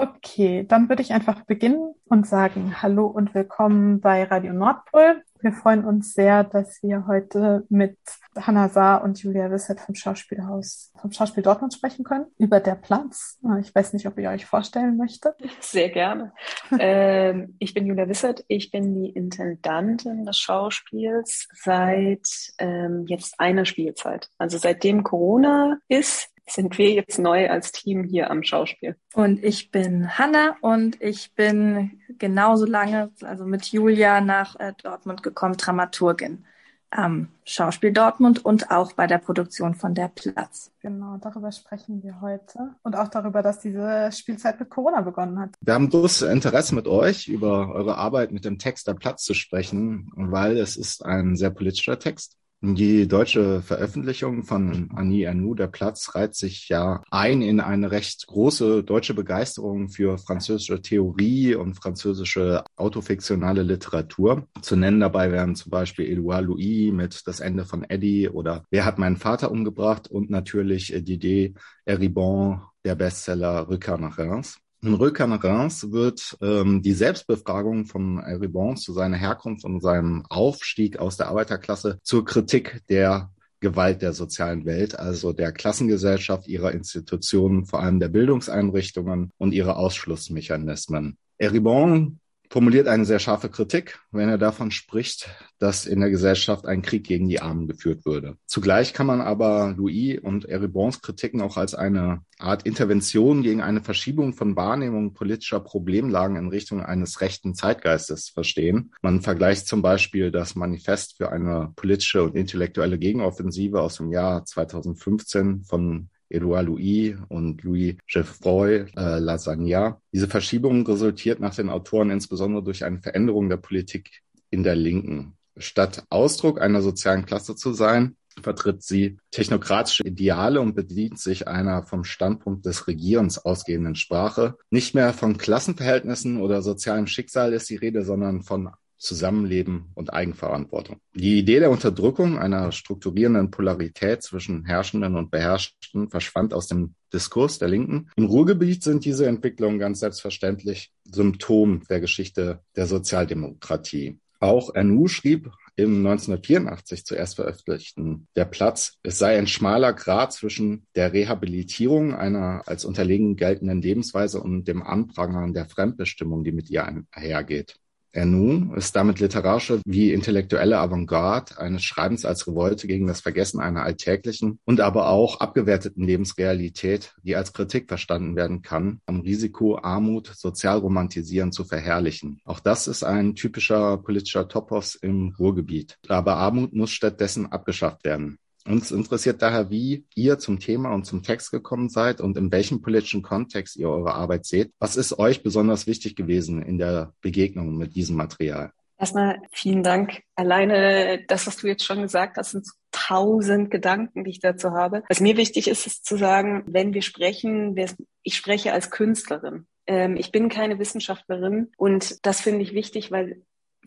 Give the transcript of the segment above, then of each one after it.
Okay, dann würde ich einfach beginnen und sagen Hallo und willkommen bei Radio Nordpol. Wir freuen uns sehr, dass wir heute mit Hanna Saar und Julia Wissert vom Schauspielhaus, vom Schauspiel Dortmund sprechen können über der Platz. Ich weiß nicht, ob ihr euch vorstellen möchtet. Sehr gerne. ähm, ich bin Julia Wissert. Ich bin die Intendantin des Schauspiels seit ähm, jetzt einer Spielzeit. Also seitdem Corona ist, sind wir jetzt neu als Team hier am Schauspiel. Und ich bin Hanna und ich bin genauso lange, also mit Julia nach äh, Dortmund gekommen, Dramaturgin am Schauspiel Dortmund und auch bei der Produktion von Der Platz. Genau, darüber sprechen wir heute und auch darüber, dass diese Spielzeit mit Corona begonnen hat. Wir haben großes Interesse mit euch über eure Arbeit mit dem Text Der Platz zu sprechen, weil es ist ein sehr politischer Text. Die deutsche Veröffentlichung von Annie Ernaux, Der Platz, reiht sich ja ein in eine recht große deutsche Begeisterung für französische Theorie und französische autofiktionale Literatur. Zu nennen dabei wären zum Beispiel Edouard Louis mit Das Ende von Eddie oder Wer hat meinen Vater umgebracht und natürlich Didier Eribon, der Bestseller Rückkehr nach Reims. In Röker Reims wird ähm, die Selbstbefragung von Ribon zu seiner Herkunft und seinem Aufstieg aus der Arbeiterklasse zur Kritik der Gewalt der sozialen Welt, also der Klassengesellschaft, ihrer Institutionen, vor allem der Bildungseinrichtungen und ihrer Ausschlussmechanismen. Eribon formuliert eine sehr scharfe Kritik, wenn er davon spricht, dass in der Gesellschaft ein Krieg gegen die Armen geführt würde. Zugleich kann man aber Louis und Eribons Kritiken auch als eine Art Intervention gegen eine Verschiebung von Wahrnehmung politischer Problemlagen in Richtung eines rechten Zeitgeistes verstehen. Man vergleicht zum Beispiel das Manifest für eine politische und intellektuelle Gegenoffensive aus dem Jahr 2015 von Edouard Louis und Louis Geoffroy äh, Lasagna. Diese Verschiebung resultiert nach den Autoren insbesondere durch eine Veränderung der Politik in der Linken. Statt Ausdruck einer sozialen Klasse zu sein, vertritt sie technokratische Ideale und bedient sich einer vom Standpunkt des Regierens ausgehenden Sprache. Nicht mehr von Klassenverhältnissen oder sozialem Schicksal ist die Rede, sondern von Zusammenleben und Eigenverantwortung. Die Idee der Unterdrückung einer strukturierenden Polarität zwischen Herrschenden und Beherrschten verschwand aus dem Diskurs der Linken. Im Ruhrgebiet sind diese Entwicklungen ganz selbstverständlich Symptom der Geschichte der Sozialdemokratie. Auch Ernu schrieb im 1984 zuerst veröffentlichten Der Platz, es sei ein schmaler Grad zwischen der Rehabilitierung einer als unterlegen geltenden Lebensweise und dem Anprangern der Fremdbestimmung, die mit ihr einhergeht. Ernu ist damit literarische wie intellektuelle Avantgarde eines Schreibens als Revolte gegen das Vergessen einer alltäglichen und aber auch abgewerteten Lebensrealität, die als Kritik verstanden werden kann, am Risiko, Armut, Sozialromantisieren zu verherrlichen. Auch das ist ein typischer politischer Topos im Ruhrgebiet. Aber Armut muss stattdessen abgeschafft werden. Uns interessiert daher, wie ihr zum Thema und zum Text gekommen seid und in welchem politischen Kontext ihr eure Arbeit seht. Was ist euch besonders wichtig gewesen in der Begegnung mit diesem Material? Erstmal vielen Dank. Alleine das, was du jetzt schon gesagt hast, sind tausend Gedanken, die ich dazu habe. Was mir wichtig ist, ist zu sagen, wenn wir sprechen, ich spreche als Künstlerin. Ähm, ich bin keine Wissenschaftlerin und das finde ich wichtig, weil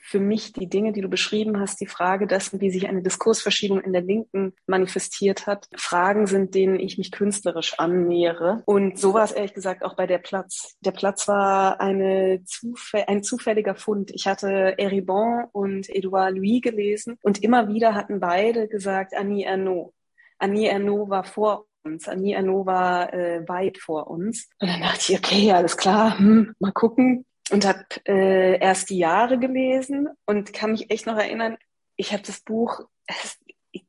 für mich die Dinge, die du beschrieben hast, die Frage dessen, wie sich eine Diskursverschiebung in der Linken manifestiert hat, Fragen sind, denen ich mich künstlerisch annähere. Und so war es ehrlich gesagt auch bei der Platz. Der Platz war eine Zufä ein zufälliger Fund. Ich hatte Eribon und Edouard Louis gelesen und immer wieder hatten beide gesagt, Annie Ernaux. Annie Ernaux war vor uns. Annie Ernaux war äh, weit vor uns. Und dann dachte ich, okay, alles klar, hm, mal gucken und habe äh, erst die Jahre gelesen und kann mich echt noch erinnern, ich habe das Buch, ich,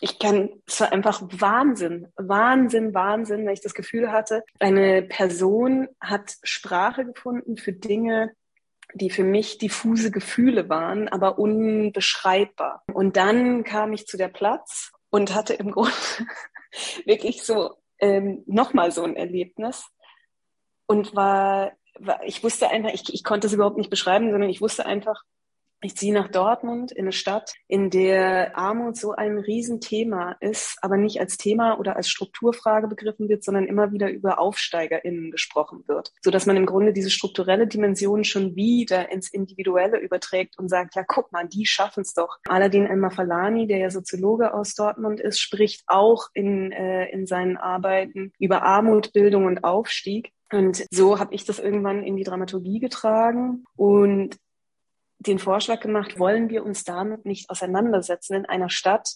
ich kann, es war einfach Wahnsinn, Wahnsinn, Wahnsinn, weil ich das Gefühl hatte, eine Person hat Sprache gefunden für Dinge, die für mich diffuse Gefühle waren, aber unbeschreibbar. Und dann kam ich zu der Platz und hatte im Grunde wirklich so ähm, nochmal so ein Erlebnis und war ich wusste einfach, ich, ich konnte es überhaupt nicht beschreiben, sondern ich wusste einfach, ich ziehe nach Dortmund in eine Stadt, in der Armut so ein Riesenthema ist, aber nicht als Thema oder als Strukturfrage begriffen wird, sondern immer wieder über AufsteigerInnen gesprochen wird. So dass man im Grunde diese strukturelle Dimension schon wieder ins Individuelle überträgt und sagt, ja, guck mal, die schaffen es doch. Aladin El-Mafalani, der ja Soziologe aus Dortmund ist, spricht auch in, äh, in seinen Arbeiten über Armut, Bildung und Aufstieg. Und so habe ich das irgendwann in die Dramaturgie getragen und den Vorschlag gemacht, wollen wir uns damit nicht auseinandersetzen in einer Stadt,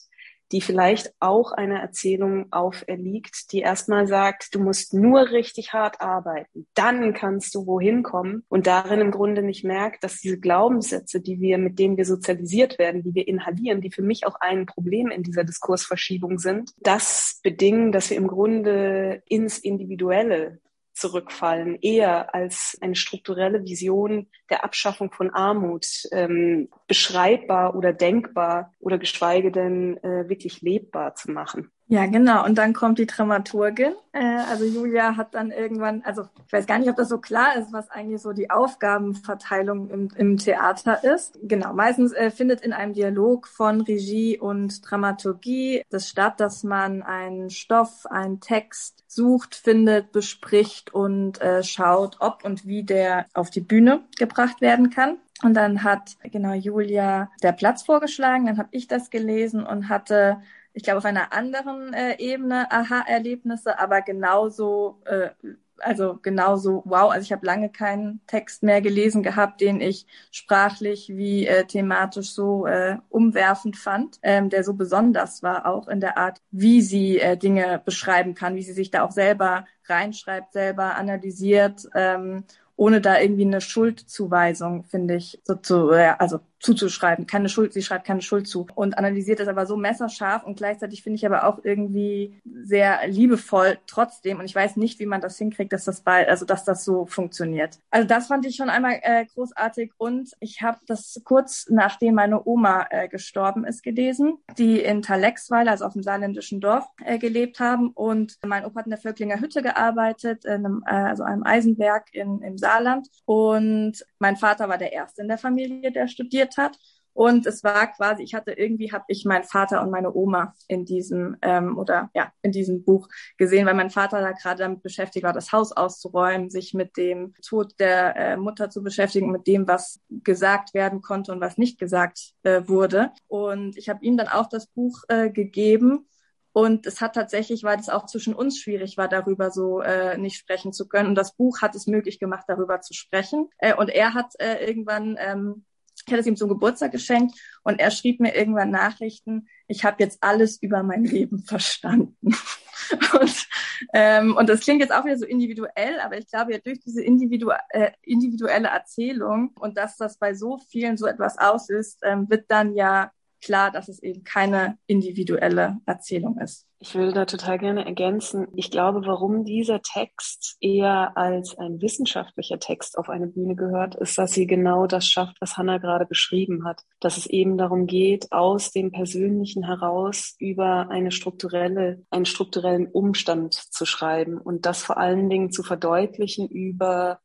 die vielleicht auch einer Erzählung auferliegt, die erstmal sagt, du musst nur richtig hart arbeiten, dann kannst du wohin kommen und darin im Grunde nicht merkt, dass diese Glaubenssätze, die wir, mit denen wir sozialisiert werden, die wir inhalieren, die für mich auch ein Problem in dieser Diskursverschiebung sind, das bedingen, dass wir im Grunde ins Individuelle zurückfallen, eher als eine strukturelle Vision der Abschaffung von Armut ähm, beschreibbar oder denkbar oder geschweige denn äh, wirklich lebbar zu machen. Ja, genau. Und dann kommt die Dramaturgin. Äh, also Julia hat dann irgendwann, also ich weiß gar nicht, ob das so klar ist, was eigentlich so die Aufgabenverteilung im, im Theater ist. Genau, meistens äh, findet in einem Dialog von Regie und Dramaturgie das statt, dass man einen Stoff, einen Text sucht, findet, bespricht und äh, schaut, ob und wie der auf die Bühne gebracht werden kann. Und dann hat genau Julia der Platz vorgeschlagen, dann habe ich das gelesen und hatte ich glaube, auf einer anderen äh, Ebene Aha-Erlebnisse, aber genauso, äh, also genauso, wow, also ich habe lange keinen Text mehr gelesen gehabt, den ich sprachlich wie äh, thematisch so äh, umwerfend fand, ähm, der so besonders war, auch in der Art, wie sie äh, Dinge beschreiben kann, wie sie sich da auch selber reinschreibt, selber analysiert ähm, ohne da irgendwie eine Schuldzuweisung, finde ich, so zu, also zuzuschreiben. Keine Schuld, sie schreibt keine Schuld zu und analysiert das aber so messerscharf und gleichzeitig finde ich aber auch irgendwie sehr liebevoll trotzdem. Und ich weiß nicht, wie man das hinkriegt, dass das bei, also dass das so funktioniert. Also das fand ich schon einmal äh, großartig und ich habe das kurz nachdem meine Oma äh, gestorben ist gelesen, die in Talexweiler, also auf dem saarländischen Dorf, äh, gelebt haben und mein Opa hat in der Völklinger Hütte gearbeitet, in einem, äh, also einem Eisenwerk in, im Saarland und mein Vater war der Erste in der Familie, der studiert hat. Und es war quasi, ich hatte irgendwie, habe ich meinen Vater und meine Oma in diesem ähm, oder ja in diesem Buch gesehen, weil mein Vater da gerade damit beschäftigt war, das Haus auszuräumen, sich mit dem Tod der äh, Mutter zu beschäftigen, mit dem, was gesagt werden konnte und was nicht gesagt äh, wurde. Und ich habe ihm dann auch das Buch äh, gegeben und es hat tatsächlich, weil es auch zwischen uns schwierig war, darüber so äh, nicht sprechen zu können. Und das Buch hat es möglich gemacht, darüber zu sprechen. Äh, und er hat äh, irgendwann ähm, ich hatte es ihm zum Geburtstag geschenkt und er schrieb mir irgendwann Nachrichten, ich habe jetzt alles über mein Leben verstanden. und, ähm, und das klingt jetzt auch wieder so individuell, aber ich glaube ja durch diese individu äh, individuelle Erzählung und dass das bei so vielen so etwas auslöst, ähm, wird dann ja klar, dass es eben keine individuelle Erzählung ist. Ich würde da total gerne ergänzen. Ich glaube, warum dieser Text eher als ein wissenschaftlicher Text auf eine Bühne gehört, ist, dass sie genau das schafft, was Hannah gerade beschrieben hat. Dass es eben darum geht, aus dem Persönlichen heraus über eine strukturelle, einen strukturellen Umstand zu schreiben und das vor allen Dingen zu verdeutlichen über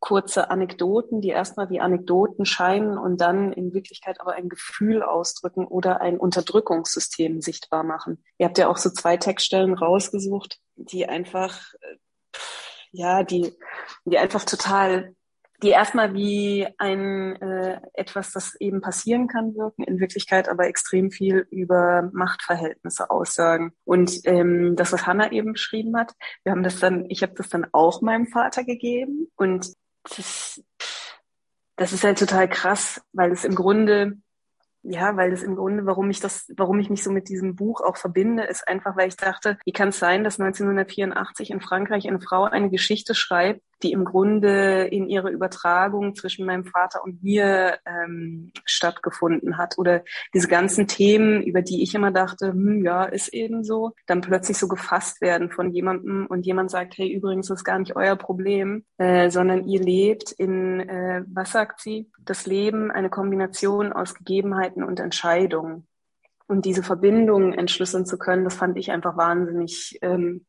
kurze Anekdoten, die erstmal wie Anekdoten scheinen und dann in Wirklichkeit aber ein Gefühl ausdrücken oder ein Unterdrückungssystem sichtbar machen. Ihr habt ja auch so zwei Textstellen rausgesucht, die einfach, ja, die, die einfach total, die erstmal wie ein äh, etwas, das eben passieren kann, wirken, in Wirklichkeit aber extrem viel über Machtverhältnisse aussagen. Und ähm, das, was Hannah eben beschrieben hat, wir haben das dann, ich habe das dann auch meinem Vater gegeben und das, das ist halt total krass, weil es im Grunde, ja, weil es im Grunde, warum ich das, warum ich mich so mit diesem Buch auch verbinde, ist einfach, weil ich dachte, wie kann es sein, dass 1984 in Frankreich eine Frau eine Geschichte schreibt, die im Grunde in ihrer Übertragung zwischen meinem Vater und mir ähm, stattgefunden hat. Oder diese ganzen Themen, über die ich immer dachte, hm, ja, ist eben so, dann plötzlich so gefasst werden von jemandem und jemand sagt, hey, übrigens ist gar nicht euer Problem, äh, sondern ihr lebt in, äh, was sagt sie, das Leben, eine Kombination aus Gegebenheiten und Entscheidungen. Und diese Verbindungen entschlüsseln zu können, das fand ich einfach wahnsinnig ähm,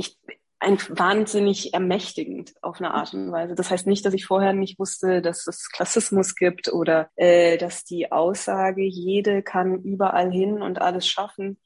ich, ein wahnsinnig ermächtigend auf eine Art und Weise. Das heißt nicht, dass ich vorher nicht wusste, dass es Klassismus gibt oder äh, dass die Aussage, jede kann überall hin und alles schaffen,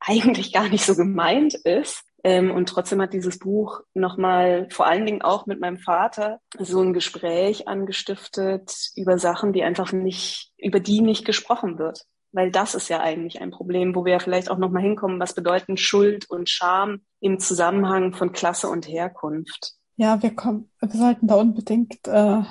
eigentlich gar nicht so gemeint ist. Ähm, und trotzdem hat dieses Buch nochmal, vor allen Dingen auch mit meinem Vater, so ein Gespräch angestiftet über Sachen, die einfach nicht, über die nicht gesprochen wird Weil das ist ja eigentlich ein Problem, wo wir ja vielleicht auch nochmal hinkommen, was bedeuten Schuld und Scham im Zusammenhang von Klasse und Herkunft. Ja, wir kommen, wir sollten da unbedingt äh,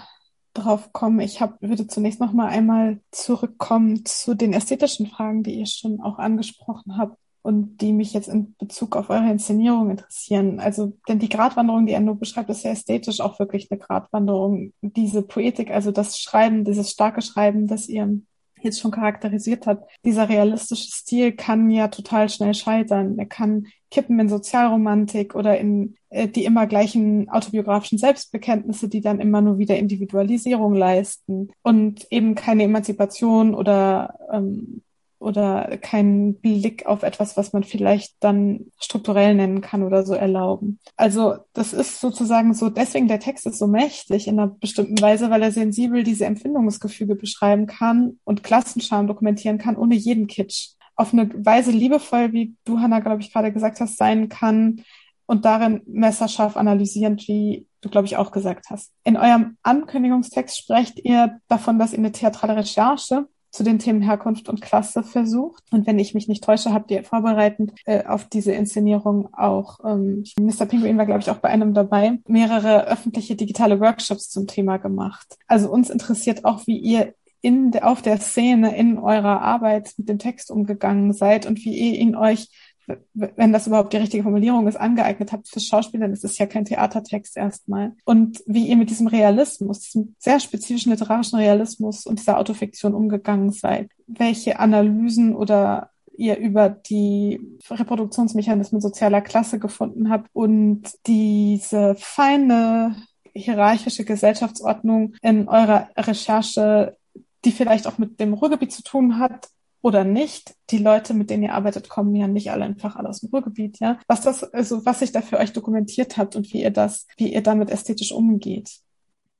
drauf kommen. Ich hab, würde zunächst noch mal einmal zurückkommen zu den ästhetischen Fragen, die ihr schon auch angesprochen habt und die mich jetzt in Bezug auf eure Inszenierung interessieren. Also, denn die Gratwanderung, die nur beschreibt, ist ja ästhetisch auch wirklich eine Gratwanderung. Diese Poetik, also das Schreiben, dieses starke Schreiben, das ihr jetzt schon charakterisiert hat, dieser realistische Stil kann ja total schnell scheitern. Er kann kippen in Sozialromantik oder in äh, die immer gleichen autobiografischen Selbstbekenntnisse, die dann immer nur wieder Individualisierung leisten und eben keine Emanzipation oder ähm, oder keinen Blick auf etwas, was man vielleicht dann strukturell nennen kann oder so erlauben. Also das ist sozusagen so, deswegen der Text ist so mächtig in einer bestimmten Weise, weil er sensibel diese Empfindungsgefüge beschreiben kann und Klassenscham dokumentieren kann, ohne jeden Kitsch. Auf eine Weise liebevoll, wie du, Hannah, glaube ich, gerade gesagt hast, sein kann und darin messerscharf analysierend, wie du, glaube ich, auch gesagt hast. In eurem Ankündigungstext sprecht ihr davon, dass ihr eine theatrale Recherche zu den Themen Herkunft und Klasse versucht. Und wenn ich mich nicht täusche, habt ihr vorbereitend äh, auf diese Inszenierung auch, ähm, Mr. Pinguin war, glaube ich, auch bei einem dabei, mehrere öffentliche digitale Workshops zum Thema gemacht. Also uns interessiert auch, wie ihr in auf der Szene in eurer Arbeit mit dem Text umgegangen seid und wie ihr ihn euch wenn das überhaupt die richtige Formulierung ist, angeeignet habt fürs Schauspiel, dann ist es ja kein Theatertext erstmal. Und wie ihr mit diesem Realismus, diesem sehr spezifischen literarischen Realismus und dieser Autofiktion umgegangen seid. Welche Analysen oder ihr über die Reproduktionsmechanismen sozialer Klasse gefunden habt und diese feine hierarchische Gesellschaftsordnung in eurer Recherche, die vielleicht auch mit dem Ruhrgebiet zu tun hat, oder nicht. Die Leute, mit denen ihr arbeitet, kommen ja nicht alle einfach alle aus dem Ruhrgebiet, ja. Was das, also was sich da für euch dokumentiert habt und wie ihr das, wie ihr damit ästhetisch umgeht.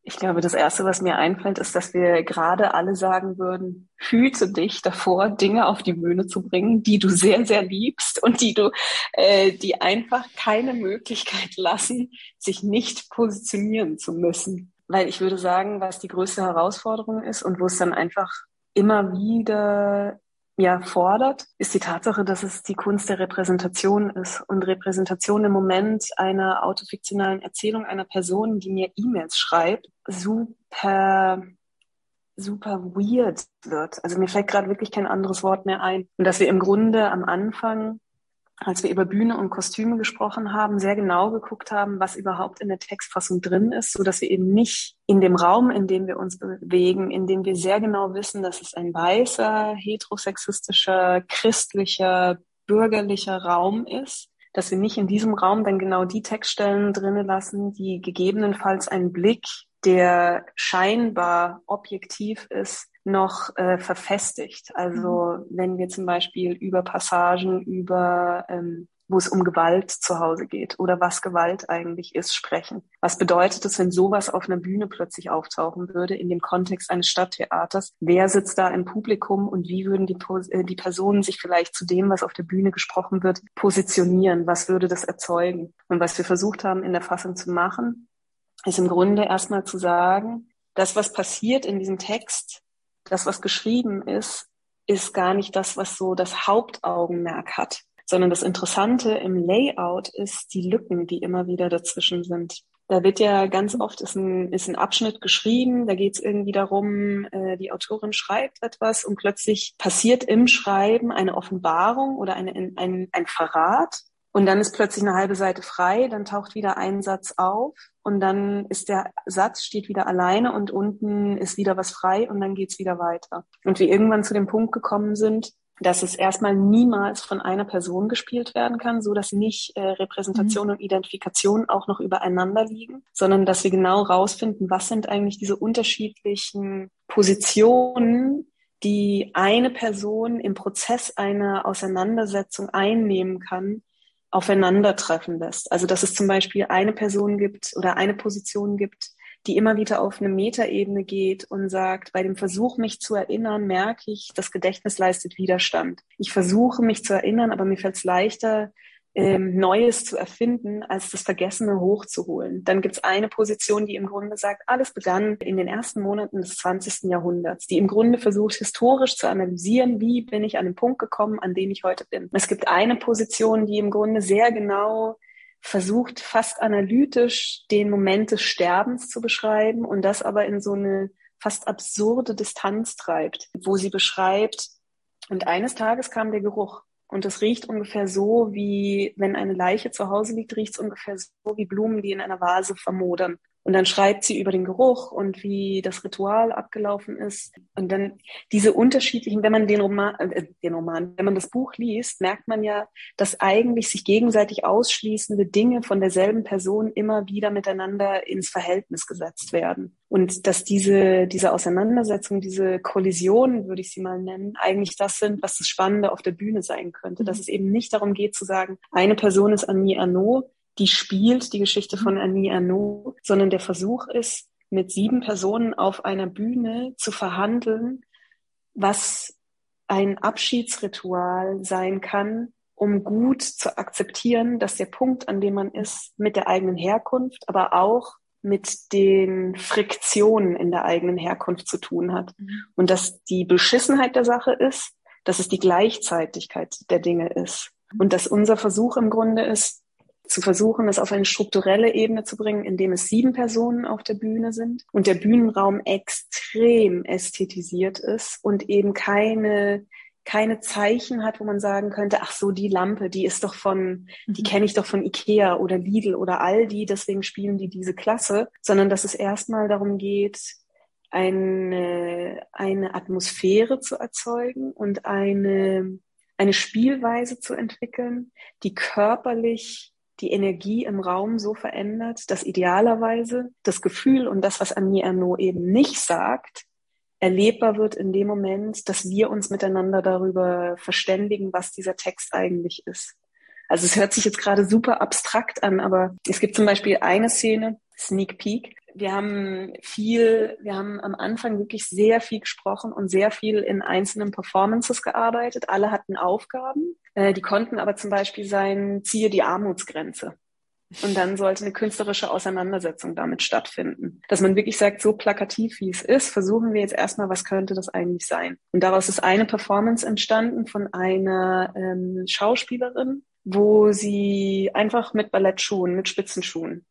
Ich glaube, das erste, was mir einfällt, ist, dass wir gerade alle sagen würden, hüte dich davor, Dinge auf die Bühne zu bringen, die du sehr, sehr liebst und die du, äh, die einfach keine Möglichkeit lassen, sich nicht positionieren zu müssen. Weil ich würde sagen, was die größte Herausforderung ist und wo es dann einfach immer wieder ja fordert, ist die Tatsache, dass es die Kunst der Repräsentation ist und Repräsentation im Moment einer autofiktionalen Erzählung einer Person, die mir E-Mails schreibt, super super weird wird. Also mir fällt gerade wirklich kein anderes Wort mehr ein. Und dass wir im Grunde am Anfang als wir über Bühne und Kostüme gesprochen haben, sehr genau geguckt haben, was überhaupt in der Textfassung drin ist, so dass wir eben nicht in dem Raum, in dem wir uns bewegen, in dem wir sehr genau wissen, dass es ein weißer, heterosexistischer, christlicher, bürgerlicher Raum ist, dass wir nicht in diesem Raum dann genau die Textstellen drinnen lassen, die gegebenenfalls einen Blick, der scheinbar objektiv ist, noch äh, verfestigt. Also mhm. wenn wir zum Beispiel über Passagen, über ähm, wo es um Gewalt zu Hause geht oder was Gewalt eigentlich ist, sprechen. Was bedeutet es, wenn sowas auf einer Bühne plötzlich auftauchen würde in dem Kontext eines Stadttheaters? Wer sitzt da im Publikum und wie würden die, äh, die Personen sich vielleicht zu dem, was auf der Bühne gesprochen wird, positionieren? Was würde das erzeugen? Und was wir versucht haben in der Fassung zu machen, ist im Grunde erstmal zu sagen, das, was passiert in diesem Text, das, was geschrieben ist, ist gar nicht das, was so das Hauptaugenmerk hat, sondern das Interessante im Layout ist die Lücken, die immer wieder dazwischen sind. Da wird ja ganz oft ist ein, ist ein Abschnitt geschrieben, da geht es irgendwie darum, äh, die Autorin schreibt etwas und plötzlich passiert im Schreiben eine Offenbarung oder eine, ein, ein Verrat und dann ist plötzlich eine halbe Seite frei, dann taucht wieder ein Satz auf und dann ist der Satz, steht wieder alleine und unten ist wieder was frei und dann geht's wieder weiter. Und wir irgendwann zu dem Punkt gekommen sind, dass es erstmal niemals von einer Person gespielt werden kann, so dass nicht äh, Repräsentation mhm. und Identifikation auch noch übereinander liegen, sondern dass wir genau rausfinden, was sind eigentlich diese unterschiedlichen Positionen, die eine Person im Prozess einer Auseinandersetzung einnehmen kann, aufeinandertreffen lässt. Also dass es zum Beispiel eine Person gibt oder eine Position gibt, die immer wieder auf eine Metaebene geht und sagt, bei dem Versuch, mich zu erinnern, merke ich, das Gedächtnis leistet Widerstand. Ich versuche, mich zu erinnern, aber mir fällt es leichter, ähm, Neues zu erfinden, als das Vergessene hochzuholen. Dann gibt es eine Position, die im Grunde sagt, alles begann in den ersten Monaten des 20. Jahrhunderts, die im Grunde versucht, historisch zu analysieren, wie bin ich an den Punkt gekommen, an dem ich heute bin. Es gibt eine Position, die im Grunde sehr genau versucht, fast analytisch den Moment des Sterbens zu beschreiben und das aber in so eine fast absurde Distanz treibt, wo sie beschreibt, und eines Tages kam der Geruch. Und es riecht ungefähr so, wie wenn eine Leiche zu Hause liegt, riecht es ungefähr so wie Blumen, die in einer Vase vermodern. Und dann schreibt sie über den Geruch und wie das Ritual abgelaufen ist. Und dann diese unterschiedlichen, wenn man den Roman, äh, den Roman, wenn man das Buch liest, merkt man ja, dass eigentlich sich gegenseitig ausschließende Dinge von derselben Person immer wieder miteinander ins Verhältnis gesetzt werden. Und dass diese, diese Auseinandersetzung, diese Kollisionen, würde ich sie mal nennen, eigentlich das sind, was das Spannende auf der Bühne sein könnte. Dass mhm. es eben nicht darum geht zu sagen, eine Person ist Annie Arnaud, die spielt die Geschichte von mhm. Annie Arnaud, sondern der Versuch ist, mit sieben Personen auf einer Bühne zu verhandeln, was ein Abschiedsritual sein kann, um gut zu akzeptieren, dass der Punkt, an dem man ist, mit der eigenen Herkunft, aber auch mit den Friktionen in der eigenen Herkunft zu tun hat. Mhm. Und dass die Beschissenheit der Sache ist, dass es die Gleichzeitigkeit der Dinge ist. Und dass unser Versuch im Grunde ist, zu versuchen, es auf eine strukturelle Ebene zu bringen, indem es sieben Personen auf der Bühne sind und der Bühnenraum extrem ästhetisiert ist und eben keine keine Zeichen hat, wo man sagen könnte, ach so, die Lampe, die ist doch von, die mhm. kenne ich doch von Ikea oder Lidl oder Aldi, deswegen spielen die diese Klasse, sondern dass es erstmal darum geht, eine, eine Atmosphäre zu erzeugen und eine, eine Spielweise zu entwickeln, die körperlich die Energie im Raum so verändert, dass idealerweise das Gefühl und das, was Annie Ernaux eben nicht sagt, erlebbar wird in dem Moment, dass wir uns miteinander darüber verständigen, was dieser Text eigentlich ist. Also es hört sich jetzt gerade super abstrakt an, aber es gibt zum Beispiel eine Szene, Sneak Peek. Wir haben viel, wir haben am Anfang wirklich sehr viel gesprochen und sehr viel in einzelnen Performances gearbeitet. Alle hatten Aufgaben. Äh, die konnten aber zum Beispiel sein, ziehe die Armutsgrenze. Und dann sollte eine künstlerische Auseinandersetzung damit stattfinden. Dass man wirklich sagt, so plakativ wie es ist, versuchen wir jetzt erstmal, was könnte das eigentlich sein? Und daraus ist eine Performance entstanden von einer ähm, Schauspielerin, wo sie einfach mit Ballettschuhen, mit Spitzenschuhen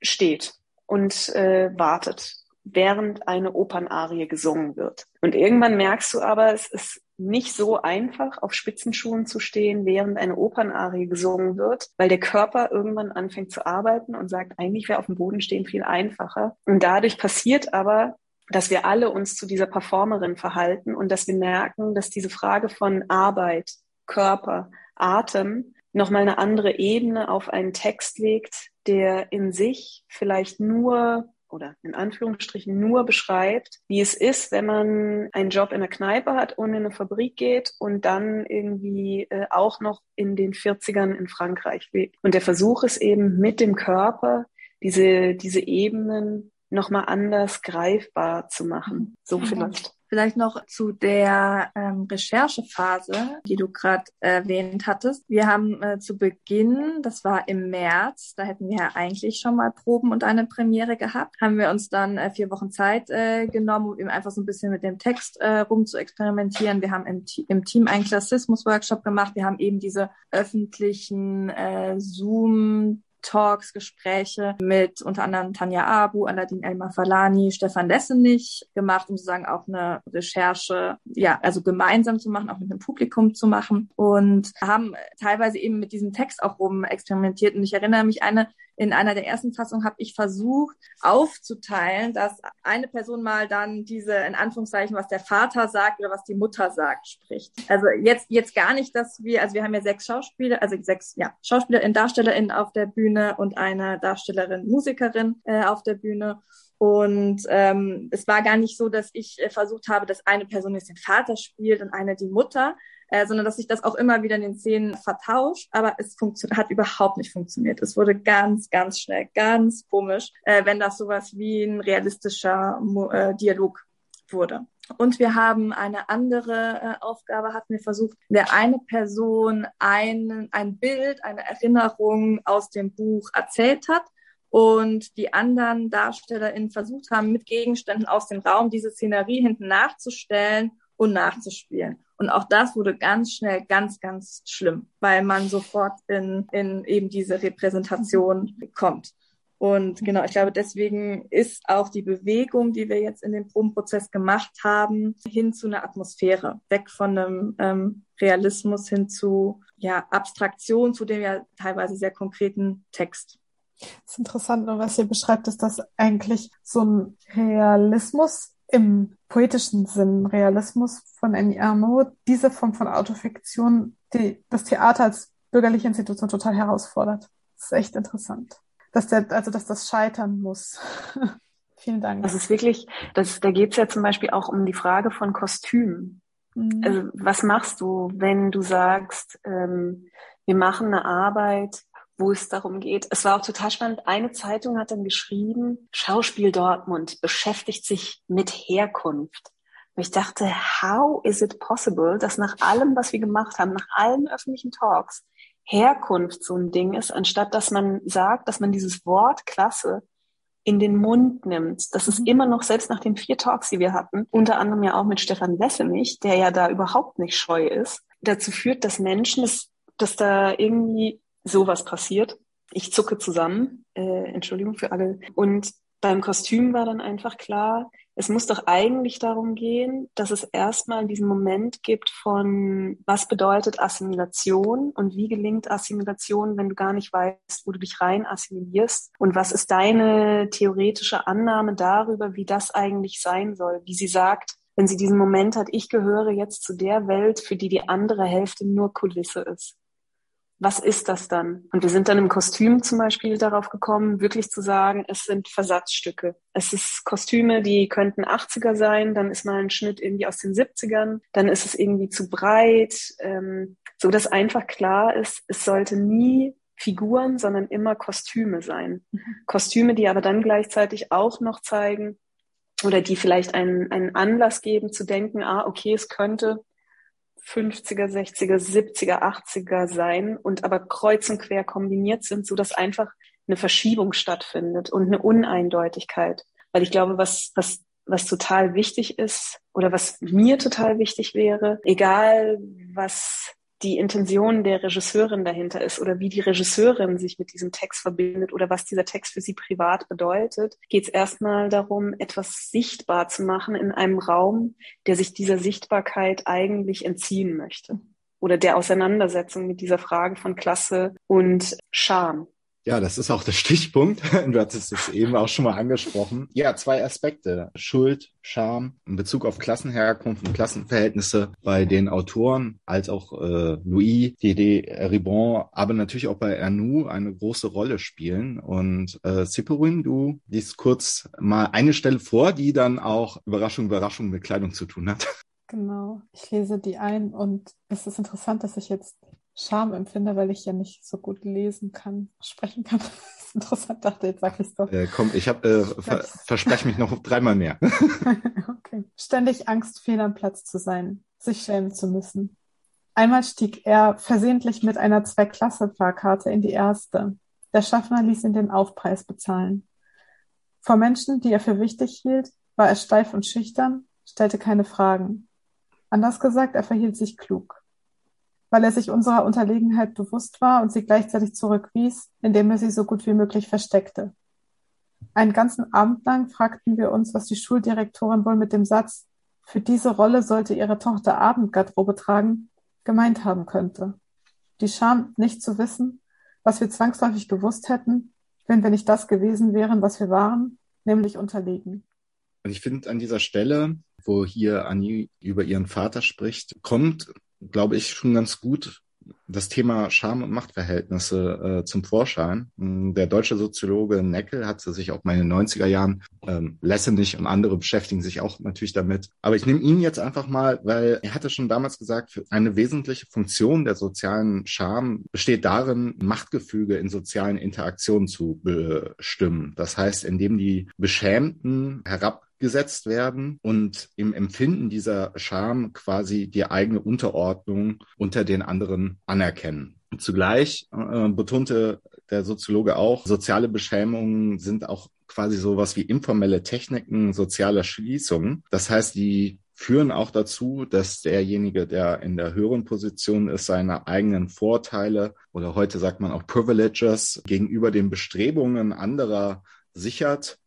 steht und äh, wartet, während eine Opernarie gesungen wird. Und irgendwann merkst du aber, es ist nicht so einfach, auf Spitzenschuhen zu stehen, während eine Opernarie gesungen wird, weil der Körper irgendwann anfängt zu arbeiten und sagt, eigentlich wäre auf dem Boden stehen viel einfacher. Und dadurch passiert aber, dass wir alle uns zu dieser Performerin verhalten und dass wir merken, dass diese Frage von Arbeit, Körper, Atem nochmal eine andere Ebene auf einen Text legt, der in sich vielleicht nur oder in Anführungsstrichen nur beschreibt, wie es ist, wenn man einen Job in der Kneipe hat und in eine Fabrik geht und dann irgendwie äh, auch noch in den 40ern in Frankreich lebt. Und der Versuch ist eben mit dem Körper diese, diese Ebenen nochmal anders greifbar zu machen. So mhm. vielleicht. Vielleicht noch zu der ähm, Recherchephase, die du gerade erwähnt hattest. Wir haben äh, zu Beginn, das war im März, da hätten wir ja eigentlich schon mal Proben und eine Premiere gehabt, haben wir uns dann äh, vier Wochen Zeit äh, genommen, um eben einfach so ein bisschen mit dem Text äh, rum zu experimentieren. Wir haben im, im Team einen Klassismus-Workshop gemacht. Wir haben eben diese öffentlichen äh, Zoom Talks, Gespräche mit unter anderem Tanja Abu, Aladin Elmar Falani, Stefan Lessenich gemacht, um sozusagen auch eine Recherche, ja, also gemeinsam zu machen, auch mit dem Publikum zu machen und haben teilweise eben mit diesem Text auch rum experimentiert. Und ich erinnere mich eine in einer der ersten Fassungen habe ich versucht aufzuteilen, dass eine Person mal dann diese, in Anführungszeichen, was der Vater sagt oder was die Mutter sagt, spricht. Also jetzt, jetzt gar nicht, dass wir, also wir haben ja sechs Schauspieler, also sechs, ja, Schauspielerinnen, DarstellerInnen auf der Bühne und eine Darstellerin, Musikerin äh, auf der Bühne. Und ähm, es war gar nicht so, dass ich äh, versucht habe, dass eine Person jetzt den Vater spielt und eine die Mutter, äh, sondern dass sich das auch immer wieder in den Szenen vertauscht, aber es hat überhaupt nicht funktioniert. Es wurde ganz, ganz schnell, ganz komisch, äh, wenn das sowas wie ein realistischer äh, Dialog wurde. Und wir haben eine andere äh, Aufgabe, hatten wir versucht, der eine Person ein, ein Bild, eine Erinnerung aus dem Buch erzählt hat und die anderen DarstellerInnen versucht haben, mit Gegenständen aus dem Raum diese Szenerie hinten nachzustellen und nachzuspielen. Und auch das wurde ganz schnell ganz, ganz schlimm, weil man sofort in, in eben diese Repräsentation kommt. Und genau, ich glaube, deswegen ist auch die Bewegung, die wir jetzt in dem Probenprozess gemacht haben, hin zu einer Atmosphäre, weg von einem ähm, Realismus hin zu ja, Abstraktion, zu dem ja teilweise sehr konkreten Text. Das ist interessant, was ihr beschreibt, ist, dass eigentlich so ein Realismus im poetischen Sinn, Realismus von Annie Arnaud, diese Form von Autofiktion, die das Theater als bürgerliche Institution total herausfordert. Das ist echt interessant dass der, also dass das scheitern muss. Vielen Dank. Das ist wirklich, das, da geht es ja zum Beispiel auch um die Frage von Kostümen. Mhm. Also was machst du, wenn du sagst, ähm, wir machen eine Arbeit, wo es darum geht. Es war auch total spannend. Eine Zeitung hat dann geschrieben, Schauspiel Dortmund beschäftigt sich mit Herkunft. Und ich dachte, how is it possible, dass nach allem, was wir gemacht haben, nach allen öffentlichen Talks, Herkunft so ein Ding ist, anstatt dass man sagt, dass man dieses Wort Klasse in den Mund nimmt. Das ist mhm. immer noch, selbst nach den vier Talks, die wir hatten, unter anderem ja auch mit Stefan Wessemich, der ja da überhaupt nicht scheu ist, dazu führt, dass Menschen, dass, dass da irgendwie sowas passiert. Ich zucke zusammen, äh, Entschuldigung für alle. Und beim Kostüm war dann einfach klar, es muss doch eigentlich darum gehen, dass es erstmal diesen Moment gibt von, was bedeutet Assimilation und wie gelingt Assimilation, wenn du gar nicht weißt, wo du dich rein assimilierst und was ist deine theoretische Annahme darüber, wie das eigentlich sein soll, wie sie sagt, wenn sie diesen Moment hat, ich gehöre jetzt zu der Welt, für die die andere Hälfte nur Kulisse ist was ist das dann? Und wir sind dann im Kostüm zum Beispiel darauf gekommen, wirklich zu sagen, es sind Versatzstücke. Es ist Kostüme, die könnten 80er sein, dann ist mal ein Schnitt irgendwie aus den 70ern, dann ist es irgendwie zu breit, ähm, so dass einfach klar ist, es sollte nie Figuren, sondern immer Kostüme sein. Mhm. Kostüme, die aber dann gleichzeitig auch noch zeigen, oder die vielleicht einen, einen Anlass geben zu denken, ah, okay, es könnte 50er, 60er, 70er, 80er sein und aber kreuz und quer kombiniert sind, so dass einfach eine Verschiebung stattfindet und eine Uneindeutigkeit. Weil ich glaube, was, was, was total wichtig ist oder was mir total wichtig wäre, egal was die Intention der Regisseurin dahinter ist oder wie die Regisseurin sich mit diesem Text verbindet oder was dieser Text für sie privat bedeutet, geht es erstmal darum, etwas sichtbar zu machen in einem Raum, der sich dieser Sichtbarkeit eigentlich entziehen möchte oder der Auseinandersetzung mit dieser Frage von Klasse und Scham. Ja, das ist auch der Stichpunkt. Du hattest es eben auch schon mal angesprochen. Ja, zwei Aspekte. Schuld, Scham in Bezug auf Klassenherkunft und Klassenverhältnisse bei den Autoren, als auch äh, Louis, Didier Ribon, aber natürlich auch bei Ernou eine große Rolle spielen. Und äh, Siperin, du liest kurz mal eine Stelle vor, die dann auch Überraschung, Überraschung mit Kleidung zu tun hat. Genau, ich lese die ein und es ist interessant, dass ich jetzt Scham empfinde, weil ich ja nicht so gut lesen kann, sprechen kann. Das ist interessant, dachte jetzt sag ich doch. Äh, komm, ich habe äh, ver verspreche mich noch dreimal mehr. okay. Ständig Angst, fehl am Platz zu sein, sich schämen zu müssen. Einmal stieg er versehentlich mit einer Zwei-Klasse-Fahrkarte in die erste. Der Schaffner ließ ihn den Aufpreis bezahlen. Vor Menschen, die er für wichtig hielt, war er steif und schüchtern, stellte keine Fragen. Anders gesagt, er verhielt sich klug weil er sich unserer Unterlegenheit bewusst war und sie gleichzeitig zurückwies, indem er sie so gut wie möglich versteckte. Einen ganzen Abend lang fragten wir uns, was die Schuldirektorin wohl mit dem Satz, für diese Rolle sollte ihre Tochter Abendgarderobe tragen, gemeint haben könnte. Die Scham, nicht zu wissen, was wir zwangsläufig gewusst hätten, wenn wir nicht das gewesen wären, was wir waren, nämlich unterlegen. Und ich finde an dieser Stelle, wo hier Annie über ihren Vater spricht, kommt glaube ich, schon ganz gut das Thema Scham- und Machtverhältnisse äh, zum Vorschein. Mm, der deutsche Soziologe Neckel hat sich auch mal in den 90er Jahren, ähm, Lessenich und andere beschäftigen sich auch natürlich damit. Aber ich nehme ihn jetzt einfach mal, weil er hatte schon damals gesagt, eine wesentliche Funktion der sozialen Scham besteht darin, Machtgefüge in sozialen Interaktionen zu bestimmen. Das heißt, indem die Beschämten herab gesetzt werden und im Empfinden dieser Scham quasi die eigene Unterordnung unter den anderen anerkennen. Zugleich äh, betonte der Soziologe auch, soziale Beschämungen sind auch quasi sowas wie informelle Techniken sozialer Schließung. Das heißt, die führen auch dazu, dass derjenige, der in der höheren Position ist, seine eigenen Vorteile oder heute sagt man auch Privileges gegenüber den Bestrebungen anderer sichert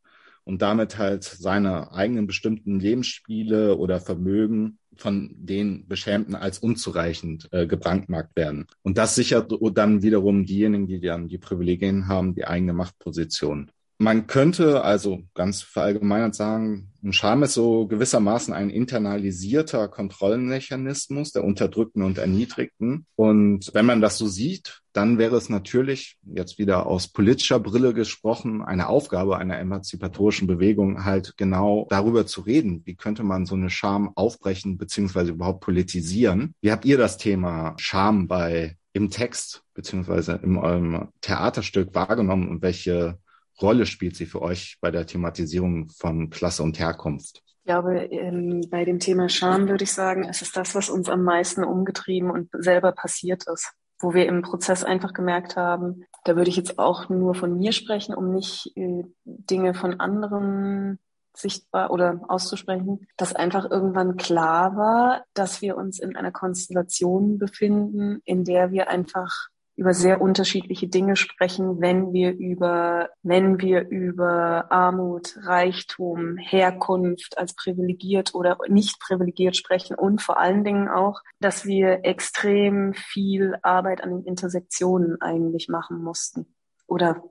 und damit halt seine eigenen bestimmten Lebensspiele oder Vermögen von den Beschämten als unzureichend äh, gebrandmarkt werden. Und das sichert dann wiederum diejenigen, die dann die Privilegien haben, die eigene Machtposition. Man könnte also ganz verallgemeinert sagen, ein Scham ist so gewissermaßen ein internalisierter Kontrollmechanismus der Unterdrückten und Erniedrigten. Und wenn man das so sieht, dann wäre es natürlich, jetzt wieder aus politischer Brille gesprochen, eine Aufgabe einer emanzipatorischen Bewegung, halt genau darüber zu reden. Wie könnte man so eine Scham aufbrechen beziehungsweise überhaupt politisieren? Wie habt ihr das Thema Scham bei im Text beziehungsweise in eurem Theaterstück wahrgenommen und welche Rolle spielt sie für euch bei der Thematisierung von Klasse und Herkunft? Ich glaube, ähm, bei dem Thema Scham würde ich sagen, es ist das, was uns am meisten umgetrieben und selber passiert ist, wo wir im Prozess einfach gemerkt haben, da würde ich jetzt auch nur von mir sprechen, um nicht äh, Dinge von anderen sichtbar oder auszusprechen, dass einfach irgendwann klar war, dass wir uns in einer Konstellation befinden, in der wir einfach über sehr unterschiedliche Dinge sprechen, wenn wir über, wenn wir über Armut, Reichtum, Herkunft als privilegiert oder nicht privilegiert sprechen und vor allen Dingen auch, dass wir extrem viel Arbeit an den Intersektionen eigentlich machen mussten oder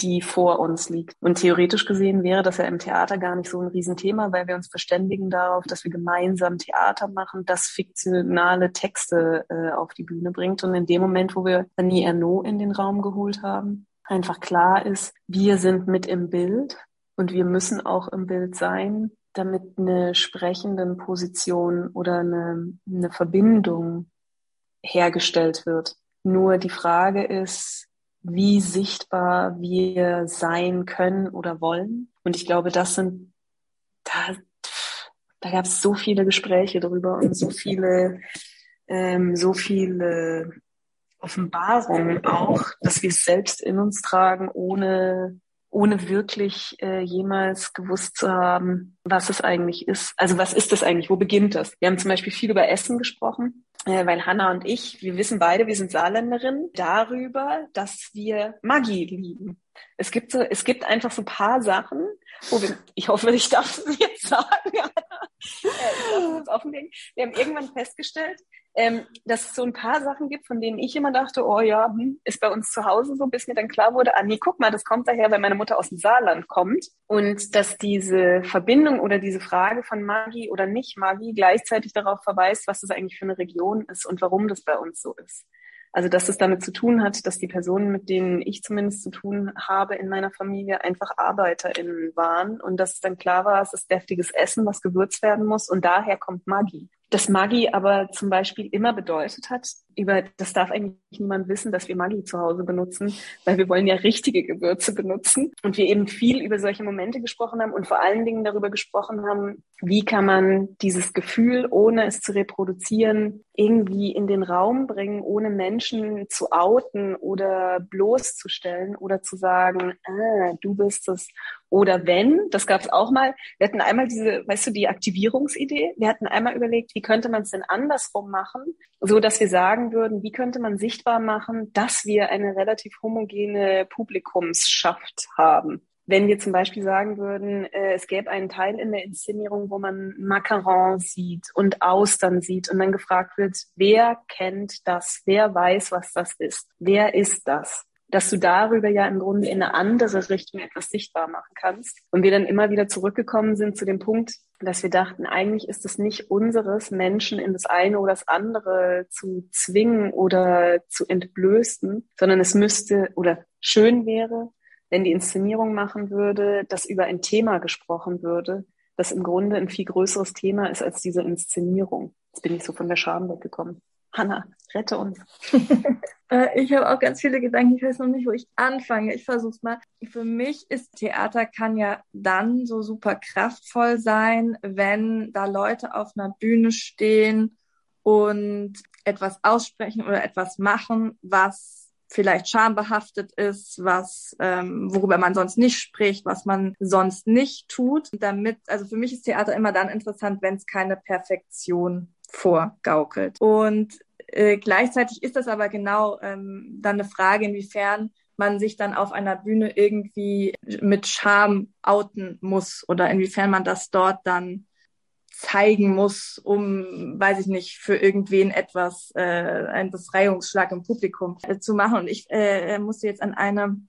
die vor uns liegt. Und theoretisch gesehen wäre das ja im Theater gar nicht so ein Riesenthema, weil wir uns verständigen darauf, dass wir gemeinsam Theater machen, das fiktionale Texte äh, auf die Bühne bringt. Und in dem Moment, wo wir Annie Ernaux in den Raum geholt haben, einfach klar ist, wir sind mit im Bild und wir müssen auch im Bild sein, damit eine sprechende Position oder eine, eine Verbindung hergestellt wird. Nur die Frage ist, wie sichtbar wir sein können oder wollen. Und ich glaube, das sind, da, da gab es so viele Gespräche darüber und so viele, ähm, so viele Offenbarungen auch, dass wir es selbst in uns tragen, ohne ohne wirklich äh, jemals gewusst zu haben, was es eigentlich ist. Also was ist das eigentlich? Wo beginnt das? Wir haben zum Beispiel viel über Essen gesprochen äh, weil Hanna und ich, wir wissen beide, wir sind Saarländerinnen, darüber, dass wir Maggi lieben. Es gibt so, es gibt einfach so ein paar Sachen, wo wir, ich hoffe, ich darf es jetzt sagen, Hanna. Äh, ich darf es offenlegen. Wir haben irgendwann festgestellt, ähm, dass es so ein paar Sachen gibt, von denen ich immer dachte, oh ja, hm, ist bei uns zu Hause so, bis mir dann klar wurde, ah nee, guck mal, das kommt daher, weil meine Mutter aus dem Saarland kommt. Und dass diese Verbindung oder diese Frage von Magie oder nicht Magie gleichzeitig darauf verweist, was das eigentlich für eine Region ist und warum das bei uns so ist. Also dass es damit zu tun hat, dass die Personen, mit denen ich zumindest zu tun habe in meiner Familie, einfach ArbeiterInnen waren und dass es dann klar war, es ist deftiges Essen, was gewürzt werden muss und daher kommt Magie dass Maggi aber zum Beispiel immer bedeutet hat, über, das darf eigentlich niemand wissen, dass wir Maggi zu Hause benutzen, weil wir wollen ja richtige Gewürze benutzen. Und wir eben viel über solche Momente gesprochen haben und vor allen Dingen darüber gesprochen haben, wie kann man dieses Gefühl, ohne es zu reproduzieren, irgendwie in den Raum bringen, ohne Menschen zu outen oder bloßzustellen oder zu sagen, ah, du bist es oder wenn, das gab es auch mal, wir hatten einmal diese, weißt du, die Aktivierungsidee. Wir hatten einmal überlegt, wie könnte man es denn andersrum machen, so dass wir sagen würden, wie könnte man sichtbar machen, dass wir eine relativ homogene Publikumsschaft haben. Wenn wir zum Beispiel sagen würden, äh, es gäbe einen Teil in der Inszenierung, wo man Macaron sieht und Austern sieht und dann gefragt wird, wer kennt das? Wer weiß, was das ist? Wer ist das? Dass du darüber ja im Grunde in eine andere Richtung etwas sichtbar machen kannst. Und wir dann immer wieder zurückgekommen sind zu dem Punkt, dass wir dachten, eigentlich ist es nicht unseres, Menschen in das eine oder das andere zu zwingen oder zu entblößen, sondern es müsste oder schön wäre, wenn die Inszenierung machen würde, dass über ein Thema gesprochen würde, das im Grunde ein viel größeres Thema ist als diese Inszenierung. Jetzt bin ich so von der Scham weggekommen. Hanna, rette uns. Äh, ich habe auch ganz viele Gedanken. Ich weiß noch nicht, wo ich anfange. Ich versuche es mal. Für mich ist Theater kann ja dann so super kraftvoll sein, wenn da Leute auf einer Bühne stehen und etwas aussprechen oder etwas machen, was vielleicht schambehaftet ist, was ähm, worüber man sonst nicht spricht, was man sonst nicht tut. Damit, also für mich ist Theater immer dann interessant, wenn es keine Perfektion vorgaukelt. Und äh, gleichzeitig ist das aber genau ähm, dann eine Frage, inwiefern man sich dann auf einer Bühne irgendwie mit Scham outen muss oder inwiefern man das dort dann zeigen muss, um, weiß ich nicht, für irgendwen etwas, äh, einen Befreiungsschlag im Publikum äh, zu machen. Und ich äh, musste jetzt an eine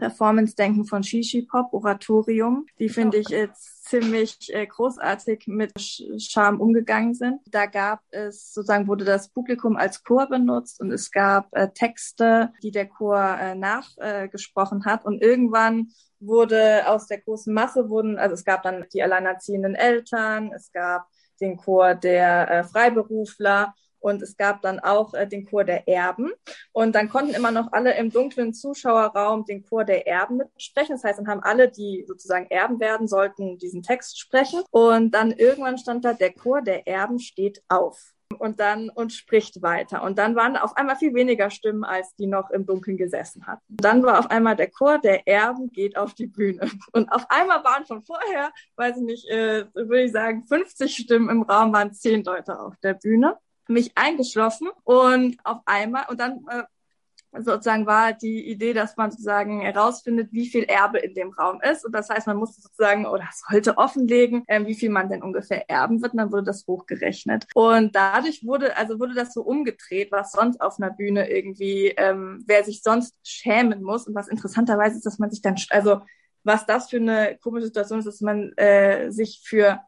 Performance denken von Shishi Pop Oratorium. Die finde ich jetzt ziemlich äh, großartig mit Charme umgegangen sind. Da gab es sozusagen wurde das Publikum als Chor benutzt und es gab äh, Texte, die der Chor äh, nachgesprochen hat und irgendwann wurde aus der großen Masse wurden also es gab dann die alleinerziehenden Eltern, es gab den Chor der äh, Freiberufler und es gab dann auch äh, den Chor der Erben. Und dann konnten immer noch alle im dunklen Zuschauerraum den Chor der Erben mitsprechen. Das heißt, dann haben alle, die sozusagen Erben werden sollten, diesen Text sprechen. Und dann irgendwann stand da, der Chor der Erben steht auf und dann und spricht weiter. Und dann waren auf einmal viel weniger Stimmen, als die noch im Dunkeln gesessen hatten. Dann war auf einmal der Chor der Erben geht auf die Bühne. Und auf einmal waren von vorher, weiß ich nicht, äh, würde ich sagen, 50 Stimmen im Raum, waren 10 Leute auf der Bühne mich eingeschlossen und auf einmal, und dann äh, sozusagen war die Idee, dass man sozusagen herausfindet, wie viel Erbe in dem Raum ist. Und das heißt, man musste sozusagen oder sollte offenlegen, äh, wie viel man denn ungefähr erben wird. Und dann wurde das hochgerechnet. Und dadurch wurde, also wurde das so umgedreht, was sonst auf einer Bühne irgendwie, ähm, wer sich sonst schämen muss. Und was interessanterweise ist, dass man sich dann, also was das für eine komische Situation ist, dass man äh, sich für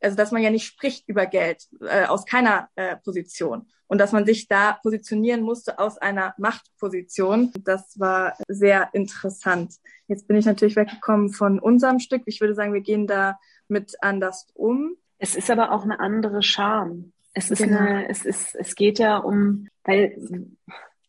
also dass man ja nicht spricht über Geld äh, aus keiner äh, Position und dass man sich da positionieren musste aus einer Machtposition. Das war sehr interessant. Jetzt bin ich natürlich weggekommen von unserem Stück. Ich würde sagen, wir gehen da mit anders um. Es ist aber auch eine andere Scham. Es ist genau. eine, es ist, es geht ja um, weil,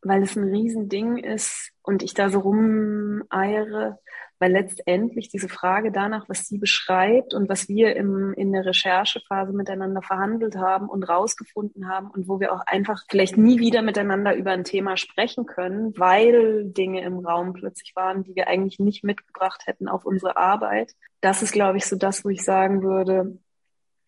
weil es ein Riesending ist und ich da so rumeiere, weil letztendlich diese Frage danach, was sie beschreibt und was wir im, in der Recherchephase miteinander verhandelt haben und rausgefunden haben und wo wir auch einfach vielleicht nie wieder miteinander über ein Thema sprechen können, weil Dinge im Raum plötzlich waren, die wir eigentlich nicht mitgebracht hätten auf unsere Arbeit. Das ist, glaube ich, so das, wo ich sagen würde,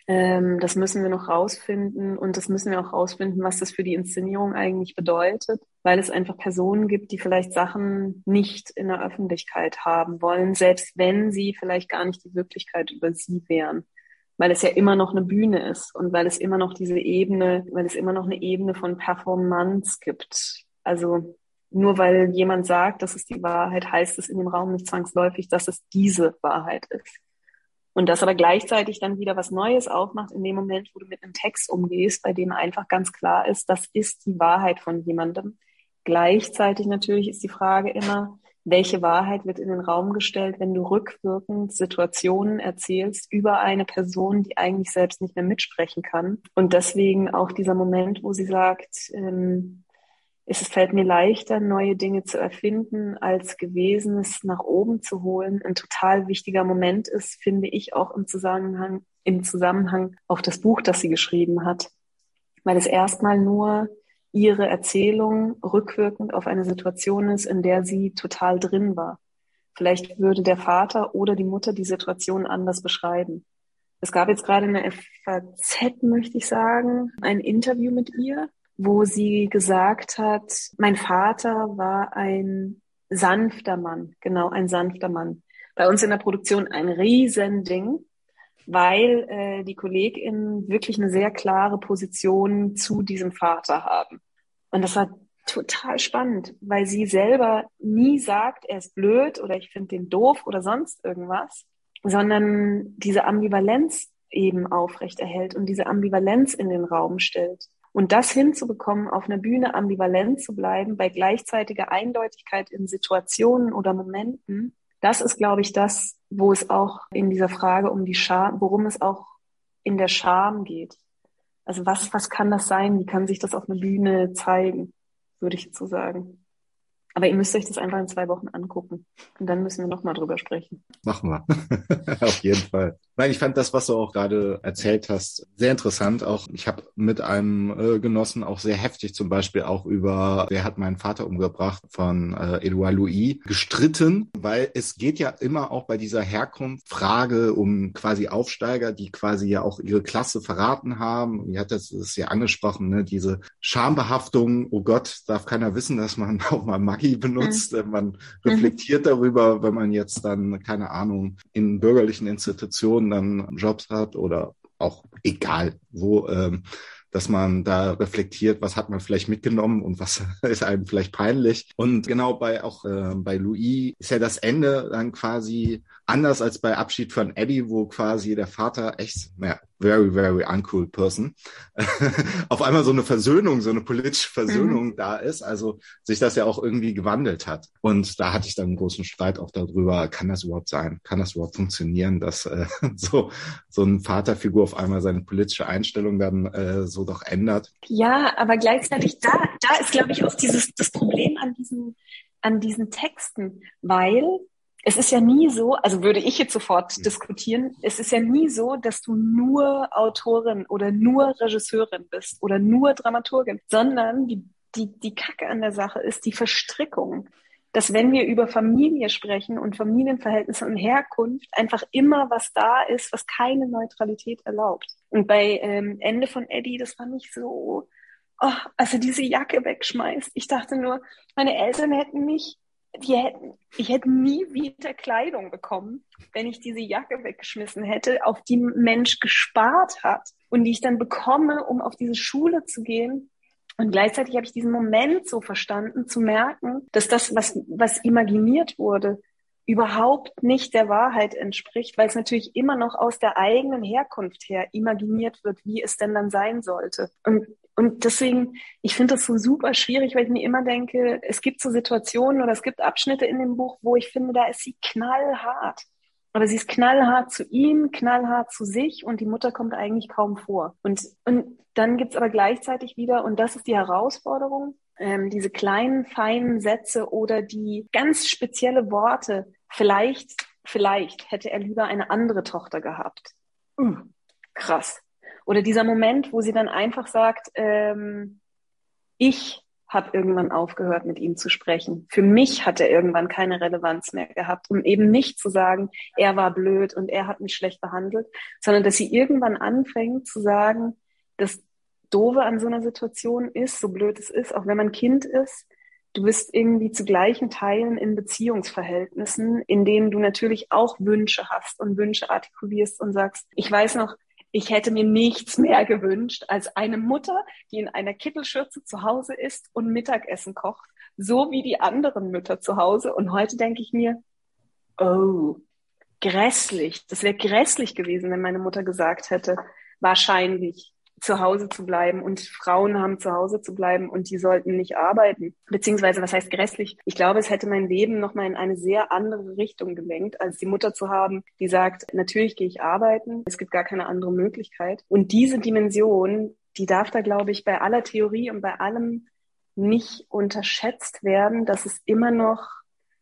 ähm, das müssen wir noch rausfinden und das müssen wir auch rausfinden, was das für die Inszenierung eigentlich bedeutet, weil es einfach Personen gibt, die vielleicht Sachen nicht in der Öffentlichkeit haben wollen, selbst wenn sie vielleicht gar nicht die Wirklichkeit über sie wären. Weil es ja immer noch eine Bühne ist und weil es immer noch diese Ebene, weil es immer noch eine Ebene von Performance gibt. Also nur weil jemand sagt, das ist die Wahrheit, heißt es in dem Raum nicht zwangsläufig, dass es diese Wahrheit ist. Und das aber gleichzeitig dann wieder was Neues aufmacht in dem Moment, wo du mit einem Text umgehst, bei dem einfach ganz klar ist, das ist die Wahrheit von jemandem. Gleichzeitig natürlich ist die Frage immer, welche Wahrheit wird in den Raum gestellt, wenn du rückwirkend Situationen erzählst über eine Person, die eigentlich selbst nicht mehr mitsprechen kann. Und deswegen auch dieser Moment, wo sie sagt, ähm, es fällt mir leichter, neue Dinge zu erfinden, als Gewesenes nach oben zu holen. Ein total wichtiger Moment ist, finde ich, auch im Zusammenhang, im Zusammenhang auf das Buch, das sie geschrieben hat. Weil es erstmal nur ihre Erzählung rückwirkend auf eine Situation ist, in der sie total drin war. Vielleicht würde der Vater oder die Mutter die Situation anders beschreiben. Es gab jetzt gerade eine FAZ, möchte ich sagen, ein Interview mit ihr, wo sie gesagt hat, mein Vater war ein sanfter Mann, genau, ein sanfter Mann. Bei uns in der Produktion ein Riesending, weil äh, die KollegInnen wirklich eine sehr klare Position zu diesem Vater haben. Und das war total spannend, weil sie selber nie sagt, er ist blöd oder ich finde den doof oder sonst irgendwas, sondern diese Ambivalenz eben aufrechterhält und diese Ambivalenz in den Raum stellt. Und das hinzubekommen, auf einer Bühne ambivalent zu bleiben, bei gleichzeitiger Eindeutigkeit in Situationen oder Momenten, das ist, glaube ich, das, wo es auch in dieser Frage um die Scham, worum es auch in der Scham geht. Also was, was kann das sein? Wie kann sich das auf einer Bühne zeigen, würde ich jetzt so sagen. Aber ihr müsst euch das einfach in zwei Wochen angucken. Und dann müssen wir nochmal drüber sprechen. Machen wir. Auf jeden Fall. Nein, ich fand das, was du auch gerade erzählt hast, sehr interessant. Auch ich habe mit einem äh, Genossen auch sehr heftig zum Beispiel auch über Wer hat meinen Vater umgebracht von äh, Edouard Louis gestritten, weil es geht ja immer auch bei dieser Herkunft-Frage um quasi Aufsteiger, die quasi ja auch ihre Klasse verraten haben. Ihr hat das, das ja angesprochen, ne? diese Schambehaftung, oh Gott, darf keiner wissen, dass man auch mal Maggi benutzt. Mhm. Man reflektiert mhm. darüber, wenn man jetzt dann, keine Ahnung, in bürgerlichen Institutionen dann Jobs hat oder auch egal wo, ähm, dass man da reflektiert, was hat man vielleicht mitgenommen und was ist einem vielleicht peinlich. Und genau bei auch äh, bei Louis ist ja das Ende dann quasi anders als bei Abschied von Eddie, wo quasi der Vater echt, naja, very, very uncool person, auf einmal so eine Versöhnung, so eine politische Versöhnung mhm. da ist, also sich das ja auch irgendwie gewandelt hat. Und da hatte ich dann einen großen Streit auch darüber, kann das überhaupt sein? Kann das überhaupt funktionieren, dass äh, so, so ein Vaterfigur auf einmal seine politische Einstellung dann äh, so doch ändert? Ja, aber gleichzeitig da, da ist, glaube ich, auch dieses, das Problem an diesen, an diesen Texten, weil es ist ja nie so, also würde ich jetzt sofort hm. diskutieren, es ist ja nie so, dass du nur Autorin oder nur Regisseurin bist oder nur Dramaturgin, sondern die, die, die Kacke an der Sache ist die Verstrickung. Dass wenn wir über Familie sprechen und Familienverhältnisse und Herkunft, einfach immer was da ist, was keine Neutralität erlaubt. Und bei ähm, Ende von Eddie, das fand ich so, oh, als er diese Jacke wegschmeißt. Ich dachte nur, meine Eltern hätten mich die hätten, ich hätte nie wieder Kleidung bekommen, wenn ich diese Jacke weggeschmissen hätte, auf die ein Mensch gespart hat und die ich dann bekomme, um auf diese Schule zu gehen. Und gleichzeitig habe ich diesen Moment so verstanden, zu merken, dass das, was, was imaginiert wurde, überhaupt nicht der Wahrheit entspricht, weil es natürlich immer noch aus der eigenen Herkunft her imaginiert wird, wie es denn dann sein sollte. Und und deswegen, ich finde das so super schwierig, weil ich mir immer denke, es gibt so Situationen oder es gibt Abschnitte in dem Buch, wo ich finde, da ist sie knallhart. Aber sie ist knallhart zu ihm, knallhart zu sich und die Mutter kommt eigentlich kaum vor. Und, und dann gibt's aber gleichzeitig wieder, und das ist die Herausforderung, ähm, diese kleinen, feinen Sätze oder die ganz spezielle Worte. Vielleicht, vielleicht hätte er lieber eine andere Tochter gehabt. Uh, krass. Oder dieser Moment, wo sie dann einfach sagt, ähm, ich habe irgendwann aufgehört, mit ihm zu sprechen. Für mich hat er irgendwann keine Relevanz mehr gehabt, um eben nicht zu sagen, er war blöd und er hat mich schlecht behandelt, sondern dass sie irgendwann anfängt zu sagen, das Doofe an so einer Situation ist, so blöd es ist, auch wenn man Kind ist, du bist irgendwie zu gleichen Teilen in Beziehungsverhältnissen, in denen du natürlich auch Wünsche hast und Wünsche artikulierst und sagst, ich weiß noch, ich hätte mir nichts mehr gewünscht als eine Mutter, die in einer Kittelschürze zu Hause ist und Mittagessen kocht, so wie die anderen Mütter zu Hause. Und heute denke ich mir, oh, grässlich. Das wäre grässlich gewesen, wenn meine Mutter gesagt hätte, wahrscheinlich zu Hause zu bleiben und Frauen haben zu Hause zu bleiben und die sollten nicht arbeiten. Beziehungsweise, was heißt grässlich? Ich glaube, es hätte mein Leben nochmal in eine sehr andere Richtung gelenkt, als die Mutter zu haben, die sagt, natürlich gehe ich arbeiten, es gibt gar keine andere Möglichkeit. Und diese Dimension, die darf da, glaube ich, bei aller Theorie und bei allem nicht unterschätzt werden, dass es immer noch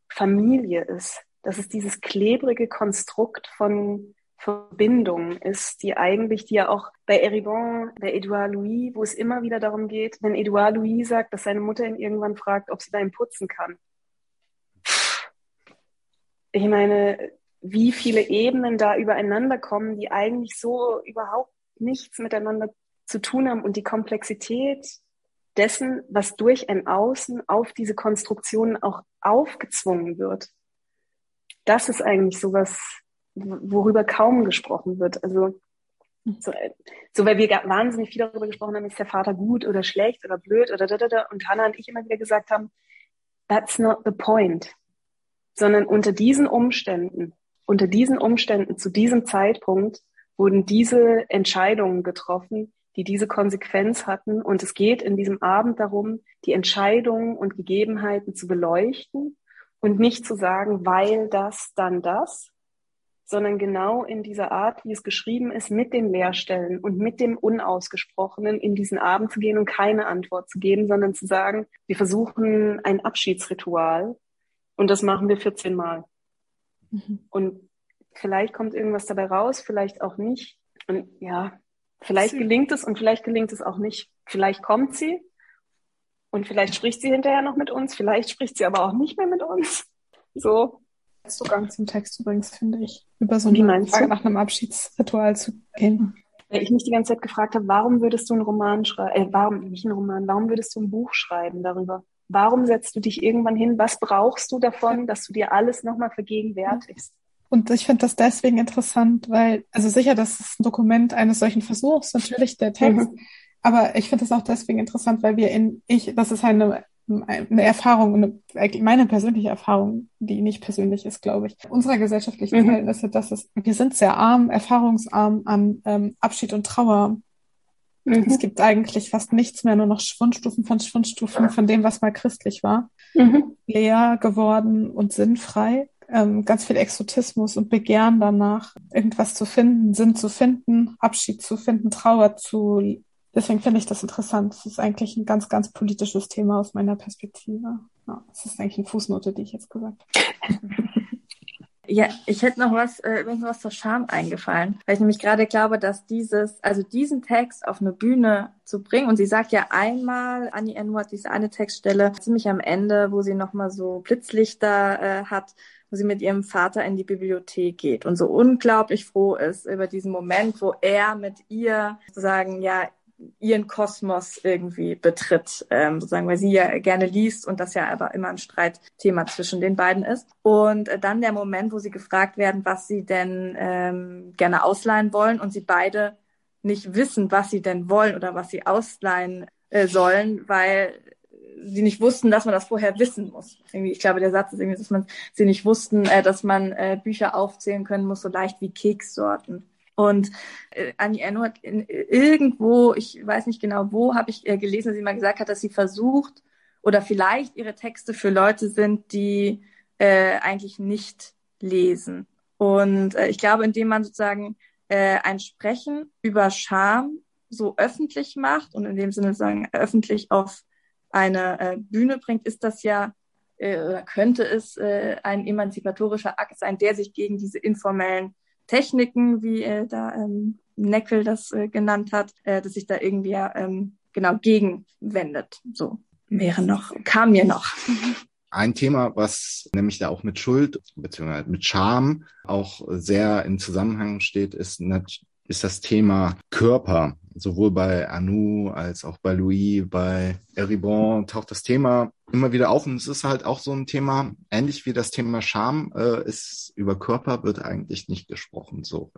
Familie ist. Dass es dieses klebrige Konstrukt von Verbindung ist, die eigentlich, die ja auch bei Eribon, bei Edouard Louis, wo es immer wieder darum geht, wenn Edouard Louis sagt, dass seine Mutter ihn irgendwann fragt, ob sie da ihm putzen kann. Ich meine, wie viele Ebenen da übereinander kommen, die eigentlich so überhaupt nichts miteinander zu tun haben und die Komplexität dessen, was durch ein Außen auf diese Konstruktionen auch aufgezwungen wird. Das ist eigentlich sowas, worüber kaum gesprochen wird. Also so, so weil wir wahnsinnig viel darüber gesprochen haben, ist der Vater gut oder schlecht oder blöd oder da, da, da. Und Hannah und ich immer wieder gesagt haben, that's not the point. Sondern unter diesen Umständen, unter diesen Umständen zu diesem Zeitpunkt wurden diese Entscheidungen getroffen, die diese Konsequenz hatten. Und es geht in diesem Abend darum, die Entscheidungen und Gegebenheiten zu beleuchten und nicht zu sagen, weil das, dann das, sondern genau in dieser Art, wie es geschrieben ist, mit den Leerstellen und mit dem Unausgesprochenen in diesen Abend zu gehen und keine Antwort zu geben, sondern zu sagen, wir versuchen ein Abschiedsritual und das machen wir 14 Mal. Mhm. Und vielleicht kommt irgendwas dabei raus, vielleicht auch nicht. Und ja, vielleicht gelingt es und vielleicht gelingt es auch nicht. Vielleicht kommt sie und vielleicht spricht sie hinterher noch mit uns, vielleicht spricht sie aber auch nicht mehr mit uns. So. Zugang zum Text übrigens, finde ich, über so eine Frage nach einem Abschiedsritual zu gehen. Weil ich mich die ganze Zeit gefragt habe, warum würdest du einen Roman schreiben, äh, warum, nicht einen Roman, warum würdest du ein Buch schreiben darüber? Warum setzt du dich irgendwann hin? Was brauchst du davon, dass du dir alles nochmal vergegenwärtigst? Und ich finde das deswegen interessant, weil, also sicher, das ist ein Dokument eines solchen Versuchs, natürlich der Text. Mhm. Aber ich finde das auch deswegen interessant, weil wir in, ich, das ist eine, eine Erfahrung, eine, meine persönliche Erfahrung, die nicht persönlich ist, glaube ich, unserer gesellschaftlichen mhm. Verhältnisse, dass es, wir sind sehr arm, erfahrungsarm an ähm, Abschied und Trauer. Mhm. Es gibt eigentlich fast nichts mehr, nur noch Schwundstufen von Schwundstufen von dem, was mal christlich war. Mhm. Leer geworden und sinnfrei. Ähm, ganz viel Exotismus und Begehren danach, irgendwas zu finden, Sinn zu finden, Abschied zu finden, Trauer zu. Deswegen finde ich das interessant. Es ist eigentlich ein ganz, ganz politisches Thema aus meiner Perspektive. Ja, es ist eigentlich eine Fußnote, die ich jetzt gesagt habe. Ja, ich hätte noch was, äh, irgendwas zur Scham eingefallen, weil ich nämlich gerade glaube, dass dieses, also diesen Text auf eine Bühne zu bringen, und sie sagt ja einmal, Annie Ennu hat diese eine Textstelle ziemlich am Ende, wo sie nochmal so Blitzlichter äh, hat, wo sie mit ihrem Vater in die Bibliothek geht und so unglaublich froh ist über diesen Moment, wo er mit ihr sozusagen ja ihren Kosmos irgendwie betritt, ähm, sozusagen, weil sie ja gerne liest und das ja aber immer ein Streitthema zwischen den beiden ist. Und äh, dann der Moment, wo sie gefragt werden, was sie denn ähm, gerne ausleihen wollen und sie beide nicht wissen, was sie denn wollen oder was sie ausleihen äh, sollen, weil sie nicht wussten, dass man das vorher wissen muss. Irgendwie, ich glaube, der Satz ist irgendwie, dass man sie nicht wussten, äh, dass man äh, Bücher aufzählen können muss, so leicht wie Kekssorten. Und äh, Annie Erno hat in, irgendwo, ich weiß nicht genau wo, habe ich äh, gelesen, dass sie mal gesagt hat, dass sie versucht oder vielleicht ihre Texte für Leute sind, die äh, eigentlich nicht lesen. Und äh, ich glaube, indem man sozusagen äh, ein Sprechen über Scham so öffentlich macht und in dem Sinne sagen öffentlich auf eine äh, Bühne bringt, ist das ja äh, könnte es äh, ein emanzipatorischer Akt sein, der sich gegen diese informellen Techniken, wie äh, da ähm, Neckel das äh, genannt hat, äh, dass sich da irgendwie ja ähm, genau gegenwendet. So wäre noch, kam mir noch. Ein Thema, was nämlich da auch mit Schuld bzw. mit Scham auch sehr in Zusammenhang steht, ist, ist das Thema Körper. Sowohl bei Anu als auch bei Louis, bei Eribon taucht das Thema immer wieder auf. Und es ist halt auch so ein Thema, ähnlich wie das Thema Scham, äh, ist über Körper wird eigentlich nicht gesprochen, so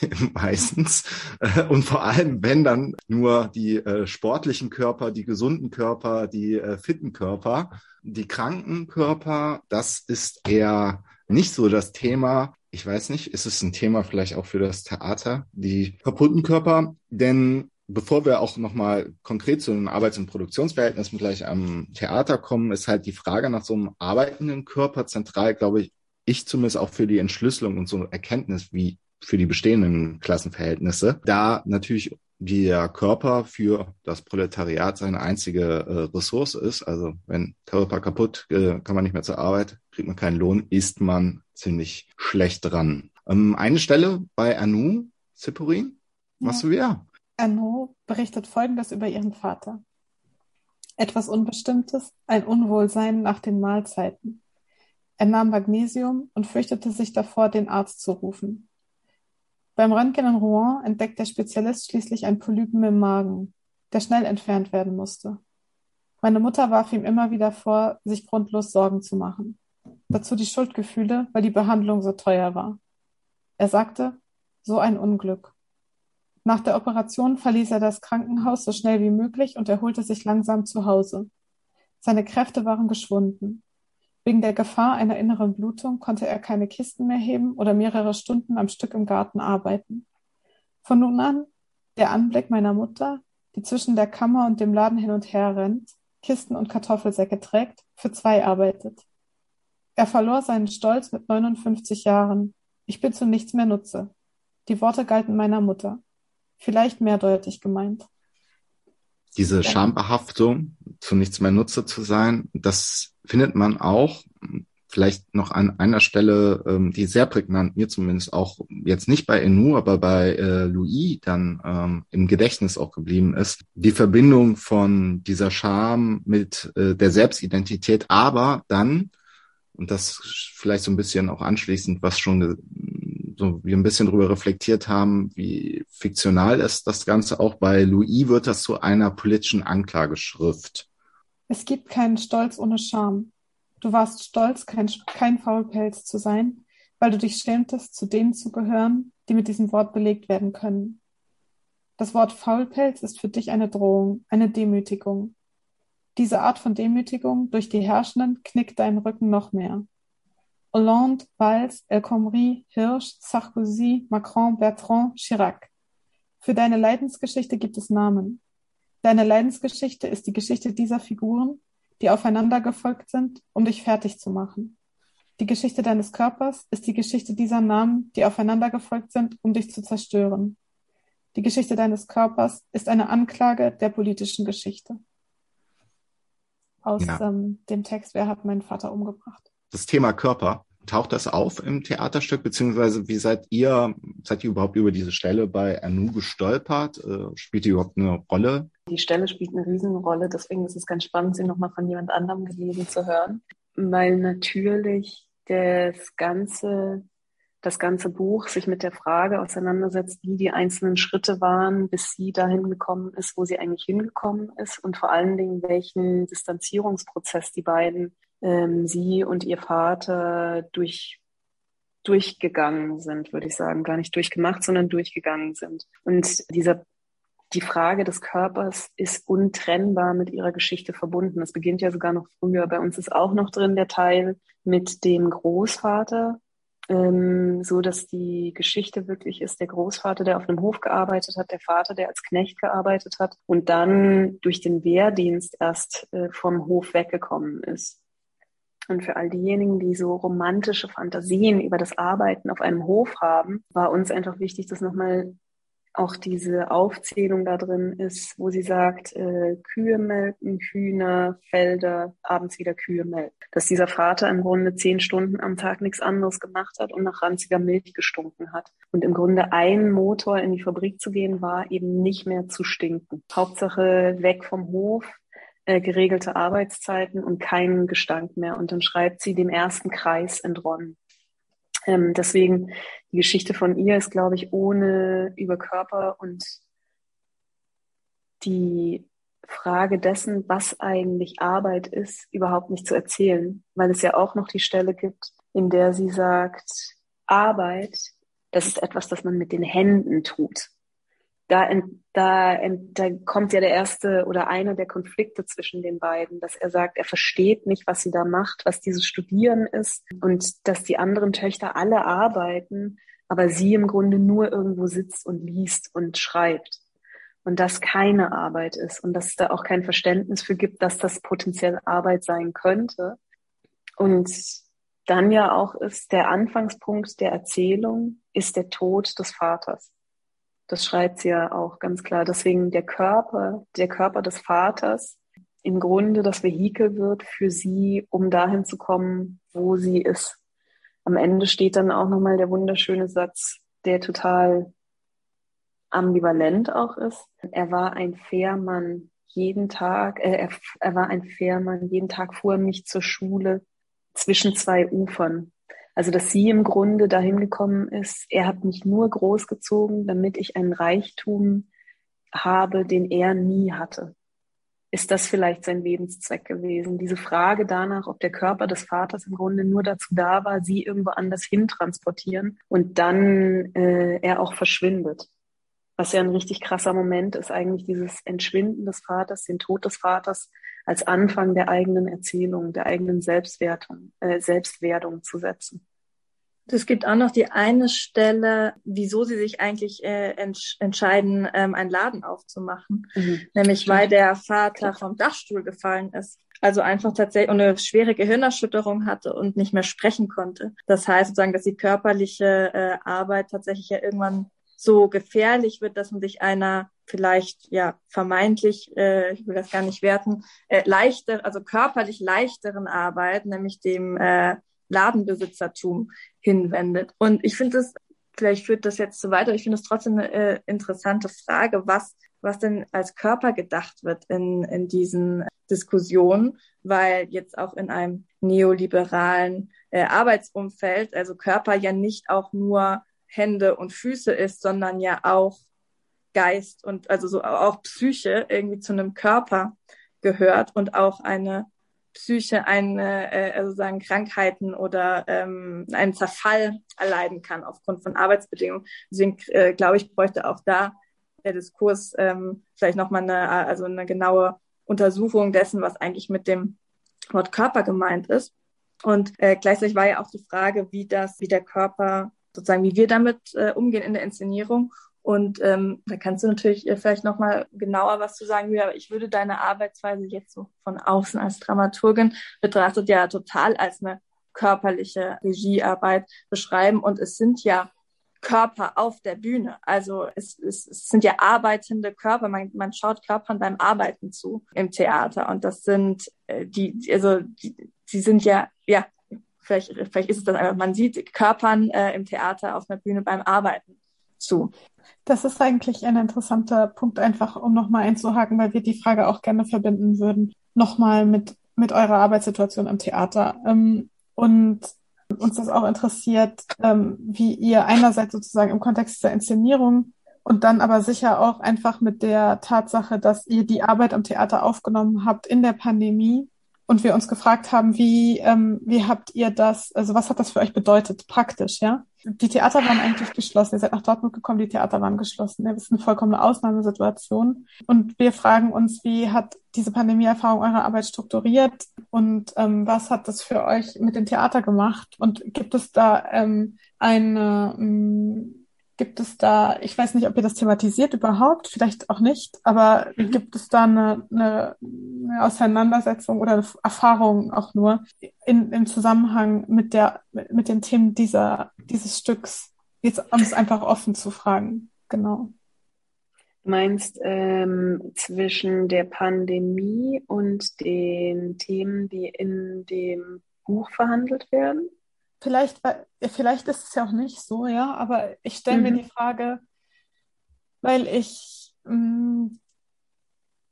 meistens. Äh, und vor allem, wenn dann nur die äh, sportlichen Körper, die gesunden Körper, die äh, fitten Körper, die kranken Körper, das ist eher nicht so das Thema, ich weiß nicht, ist es ein Thema vielleicht auch für das Theater, die kaputten Körper? Denn bevor wir auch nochmal konkret zu den Arbeits- und Produktionsverhältnissen gleich am Theater kommen, ist halt die Frage nach so einem arbeitenden Körper zentral, glaube ich, ich zumindest auch für die Entschlüsselung und so Erkenntnis wie für die bestehenden Klassenverhältnisse. Da natürlich der Körper für das Proletariat seine einzige äh, Ressource ist. Also wenn Körper kaputt, äh, kann man nicht mehr zur Arbeit, kriegt man keinen Lohn, ist man ziemlich schlecht dran. Ähm, eine Stelle bei Anu, Zippurin, was ja. wir? Anu berichtet Folgendes über ihren Vater. Etwas Unbestimmtes, ein Unwohlsein nach den Mahlzeiten. Er nahm Magnesium und fürchtete sich davor, den Arzt zu rufen. Beim Röntgen in Rouen entdeckt der Spezialist schließlich ein Polypen im Magen, der schnell entfernt werden musste. Meine Mutter warf ihm immer wieder vor, sich grundlos Sorgen zu machen. Dazu die Schuldgefühle, weil die Behandlung so teuer war. Er sagte, so ein Unglück. Nach der Operation verließ er das Krankenhaus so schnell wie möglich und erholte sich langsam zu Hause. Seine Kräfte waren geschwunden. Wegen der Gefahr einer inneren Blutung konnte er keine Kisten mehr heben oder mehrere Stunden am Stück im Garten arbeiten. Von nun an der Anblick meiner Mutter, die zwischen der Kammer und dem Laden hin und her rennt, Kisten und Kartoffelsäcke trägt, für zwei arbeitet. Er verlor seinen Stolz mit 59 Jahren. Ich bin zu nichts mehr Nutze. Die Worte galten meiner Mutter. Vielleicht mehrdeutig gemeint. Diese Schambehaftung, zu nichts mehr Nutze zu sein, das findet man auch vielleicht noch an einer Stelle, ähm, die sehr prägnant mir zumindest auch jetzt nicht bei Enu, aber bei äh, Louis dann ähm, im Gedächtnis auch geblieben ist. Die Verbindung von dieser Scham mit äh, der Selbstidentität, aber dann, und das vielleicht so ein bisschen auch anschließend, was schon so wir ein bisschen darüber reflektiert haben, wie fiktional ist das Ganze. Auch bei Louis wird das zu einer politischen Anklageschrift. Es gibt keinen Stolz ohne Scham. Du warst stolz, kein, kein Faulpelz zu sein, weil du dich schämtest, zu denen zu gehören, die mit diesem Wort belegt werden können. Das Wort Faulpelz ist für dich eine Drohung, eine Demütigung. Diese Art von Demütigung durch die Herrschenden knickt deinen Rücken noch mehr. Hollande, Valls, El Khomri, Hirsch, Sarkozy, Macron, Bertrand, Chirac. Für deine Leidensgeschichte gibt es Namen. Deine Leidensgeschichte ist die Geschichte dieser Figuren, die aufeinander gefolgt sind, um dich fertig zu machen. Die Geschichte deines Körpers ist die Geschichte dieser Namen, die aufeinander gefolgt sind, um dich zu zerstören. Die Geschichte deines Körpers ist eine Anklage der politischen Geschichte. Aus ja. ähm, dem Text Wer hat meinen Vater umgebracht? Das Thema Körper, taucht das auf im Theaterstück, beziehungsweise wie seid ihr, seid ihr überhaupt über diese Stelle bei Anu gestolpert? Äh, spielt die überhaupt eine Rolle? Die Stelle spielt eine Riesenrolle, deswegen ist es ganz spannend, sie nochmal von jemand anderem gelesen zu hören, weil natürlich das ganze, das ganze Buch sich mit der Frage auseinandersetzt, wie die einzelnen Schritte waren, bis sie dahin gekommen ist, wo sie eigentlich hingekommen ist und vor allen Dingen, welchen Distanzierungsprozess die beiden ähm, sie und ihr Vater durch durchgegangen sind, würde ich sagen, gar nicht durchgemacht, sondern durchgegangen sind. Und dieser die Frage des Körpers ist untrennbar mit ihrer Geschichte verbunden. Das beginnt ja sogar noch früher. Bei uns ist auch noch drin der Teil mit dem Großvater, ähm, so dass die Geschichte wirklich ist der Großvater, der auf einem Hof gearbeitet hat, der Vater, der als Knecht gearbeitet hat und dann durch den Wehrdienst erst äh, vom Hof weggekommen ist. Und für all diejenigen, die so romantische Fantasien über das Arbeiten auf einem Hof haben, war uns einfach wichtig, dass nochmal auch diese Aufzählung da drin ist, wo sie sagt, äh, Kühe melken, Hühner, Felder, abends wieder Kühe melken. Dass dieser Vater im Grunde zehn Stunden am Tag nichts anderes gemacht hat und nach ranziger Milch gestunken hat. Und im Grunde ein Motor in die Fabrik zu gehen, war eben nicht mehr zu stinken. Hauptsache weg vom Hof, äh, geregelte Arbeitszeiten und keinen Gestank mehr. Und dann schreibt sie dem ersten Kreis entronnen. Ähm, deswegen die Geschichte von ihr ist, glaube ich, ohne über Körper und die Frage dessen, was eigentlich Arbeit ist, überhaupt nicht zu erzählen, weil es ja auch noch die Stelle gibt, in der sie sagt, Arbeit, das ist etwas, das man mit den Händen tut da, da, da kommt ja der erste oder einer der Konflikte zwischen den beiden, dass er sagt, er versteht nicht, was sie da macht, was dieses Studieren ist und dass die anderen Töchter alle arbeiten, aber sie im Grunde nur irgendwo sitzt und liest und schreibt und das keine Arbeit ist und dass es da auch kein Verständnis für gibt, dass das potenziell Arbeit sein könnte. Und dann ja auch ist der Anfangspunkt der Erzählung ist der Tod des Vaters. Das schreibt sie ja auch ganz klar. Deswegen der Körper, der Körper des Vaters im Grunde das Vehikel wird für sie, um dahin zu kommen, wo sie ist. Am Ende steht dann auch nochmal der wunderschöne Satz, der total ambivalent auch ist. Er war ein Fährmann jeden Tag, äh, er, er war ein Fährmann, jeden Tag fuhr er mich zur Schule zwischen zwei Ufern. Also, dass sie im Grunde dahin gekommen ist, er hat mich nur großgezogen, damit ich einen Reichtum habe, den er nie hatte. Ist das vielleicht sein Lebenszweck gewesen? Diese Frage danach, ob der Körper des Vaters im Grunde nur dazu da war, sie irgendwo anders hin transportieren und dann äh, er auch verschwindet. Was ja ein richtig krasser Moment ist, eigentlich dieses Entschwinden des Vaters, den Tod des Vaters als Anfang der eigenen Erzählung, der eigenen Selbstwertung, äh, Selbstwerdung zu setzen. Es gibt auch noch die eine Stelle, wieso sie sich eigentlich äh, entsch entscheiden, ähm, einen Laden aufzumachen. Mhm. Nämlich weil der Vater vom Dachstuhl gefallen ist. also einfach tatsächlich eine schwere Gehirnerschütterung hatte und nicht mehr sprechen konnte. Das heißt sozusagen, dass die körperliche äh, Arbeit tatsächlich ja irgendwann so gefährlich wird, dass man sich einer vielleicht ja vermeintlich, äh, ich will das gar nicht werten, äh, leichter, also körperlich leichteren Arbeit, nämlich dem äh, Ladenbesitzertum hinwendet. Und ich finde es, vielleicht führt das jetzt zu weit, aber ich finde es trotzdem eine äh, interessante Frage, was was denn als Körper gedacht wird in, in diesen Diskussionen, weil jetzt auch in einem neoliberalen äh, Arbeitsumfeld, also Körper ja nicht auch nur Hände und Füße ist, sondern ja auch Geist und also so auch Psyche irgendwie zu einem Körper gehört und auch eine Psyche eine, äh, also sagen Krankheiten oder ähm, einen Zerfall erleiden kann aufgrund von Arbeitsbedingungen. Deswegen äh, glaube ich, bräuchte auch da der Diskurs ähm, vielleicht nochmal eine, also eine genaue Untersuchung dessen, was eigentlich mit dem Wort Körper gemeint ist. Und äh, gleichzeitig war ja auch die Frage, wie das, wie der Körper sozusagen, wie wir damit äh, umgehen in der Inszenierung. Und ähm, da kannst du natürlich äh, vielleicht nochmal genauer was zu sagen, Julia, aber ich würde deine Arbeitsweise jetzt so von außen als Dramaturgin betrachtet ja total als eine körperliche Regiearbeit beschreiben. Und es sind ja Körper auf der Bühne. Also es, es, es sind ja arbeitende Körper. Man, man schaut Körpern beim Arbeiten zu im Theater. Und das sind äh, die, also die, die sind ja, ja, vielleicht, vielleicht ist es das einfach, man sieht Körpern äh, im Theater auf der Bühne beim Arbeiten zu. Das ist eigentlich ein interessanter Punkt, einfach um nochmal einzuhaken, weil wir die Frage auch gerne verbinden würden, nochmal mit, mit eurer Arbeitssituation im Theater. Ähm, und uns das auch interessiert, ähm, wie ihr einerseits sozusagen im Kontext der Inszenierung und dann aber sicher auch einfach mit der Tatsache, dass ihr die Arbeit am Theater aufgenommen habt in der Pandemie und wir uns gefragt haben, wie, ähm, wie habt ihr das, also was hat das für euch bedeutet, praktisch, ja? Die Theater waren eigentlich geschlossen. Ihr seid nach Dortmund gekommen, die Theater waren geschlossen. Das ist eine vollkommene Ausnahmesituation. Und wir fragen uns, wie hat diese Pandemieerfahrung eure Arbeit strukturiert und ähm, was hat das für euch mit dem Theater gemacht? Und gibt es da ähm, eine, ähm, Gibt es da, ich weiß nicht, ob ihr das thematisiert überhaupt, vielleicht auch nicht, aber mhm. gibt es da eine, eine, eine Auseinandersetzung oder eine Erfahrung auch nur in, im Zusammenhang mit der, mit den Themen dieser, dieses Stücks? Jetzt, um es einfach offen zu fragen. Genau. Du meinst ähm, zwischen der Pandemie und den Themen, die in dem Buch verhandelt werden? Vielleicht, vielleicht ist es ja auch nicht so, ja, aber ich stelle mhm. mir die Frage, weil ich mh, mm,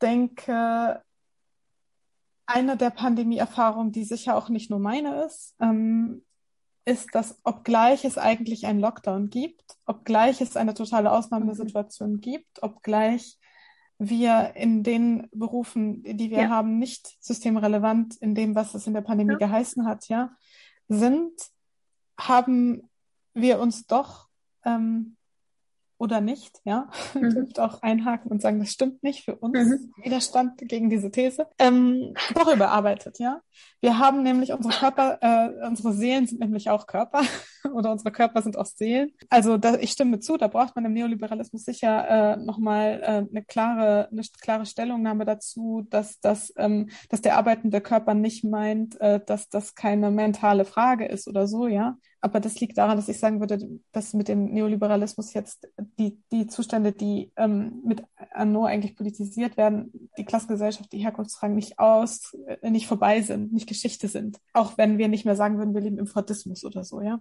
denke, eine der Pandemie-Erfahrungen, die sicher auch nicht nur meine ist, ähm, ist, dass obgleich es eigentlich einen Lockdown gibt, obgleich es eine totale Ausnahmesituation mhm. gibt, obgleich wir in den Berufen, die wir ja. haben, nicht systemrelevant in dem, was es in der Pandemie ja. geheißen hat, ja, sind, haben wir uns doch ähm, oder nicht, ja, mhm. auch einhaken und sagen, das stimmt nicht für uns, mhm. Widerstand gegen diese These, ähm, doch überarbeitet, ja. Wir haben nämlich unsere Körper, äh, unsere Seelen sind nämlich auch Körper oder unsere Körper sind auch Seelen. Also da, ich stimme zu, da braucht man im Neoliberalismus sicher äh, nochmal äh, eine klare, eine klare Stellungnahme dazu, dass, dass, ähm, dass der arbeitende Körper nicht meint, äh, dass das keine mentale Frage ist oder so, ja. Aber das liegt daran, dass ich sagen würde, dass mit dem Neoliberalismus jetzt die, die Zustände, die ähm, mit Anno eigentlich politisiert werden, die Klassengesellschaft, die Herkunftsfragen nicht aus, äh, nicht vorbei sind, nicht Geschichte sind. Auch wenn wir nicht mehr sagen würden, wir leben im Fordismus oder so, ja.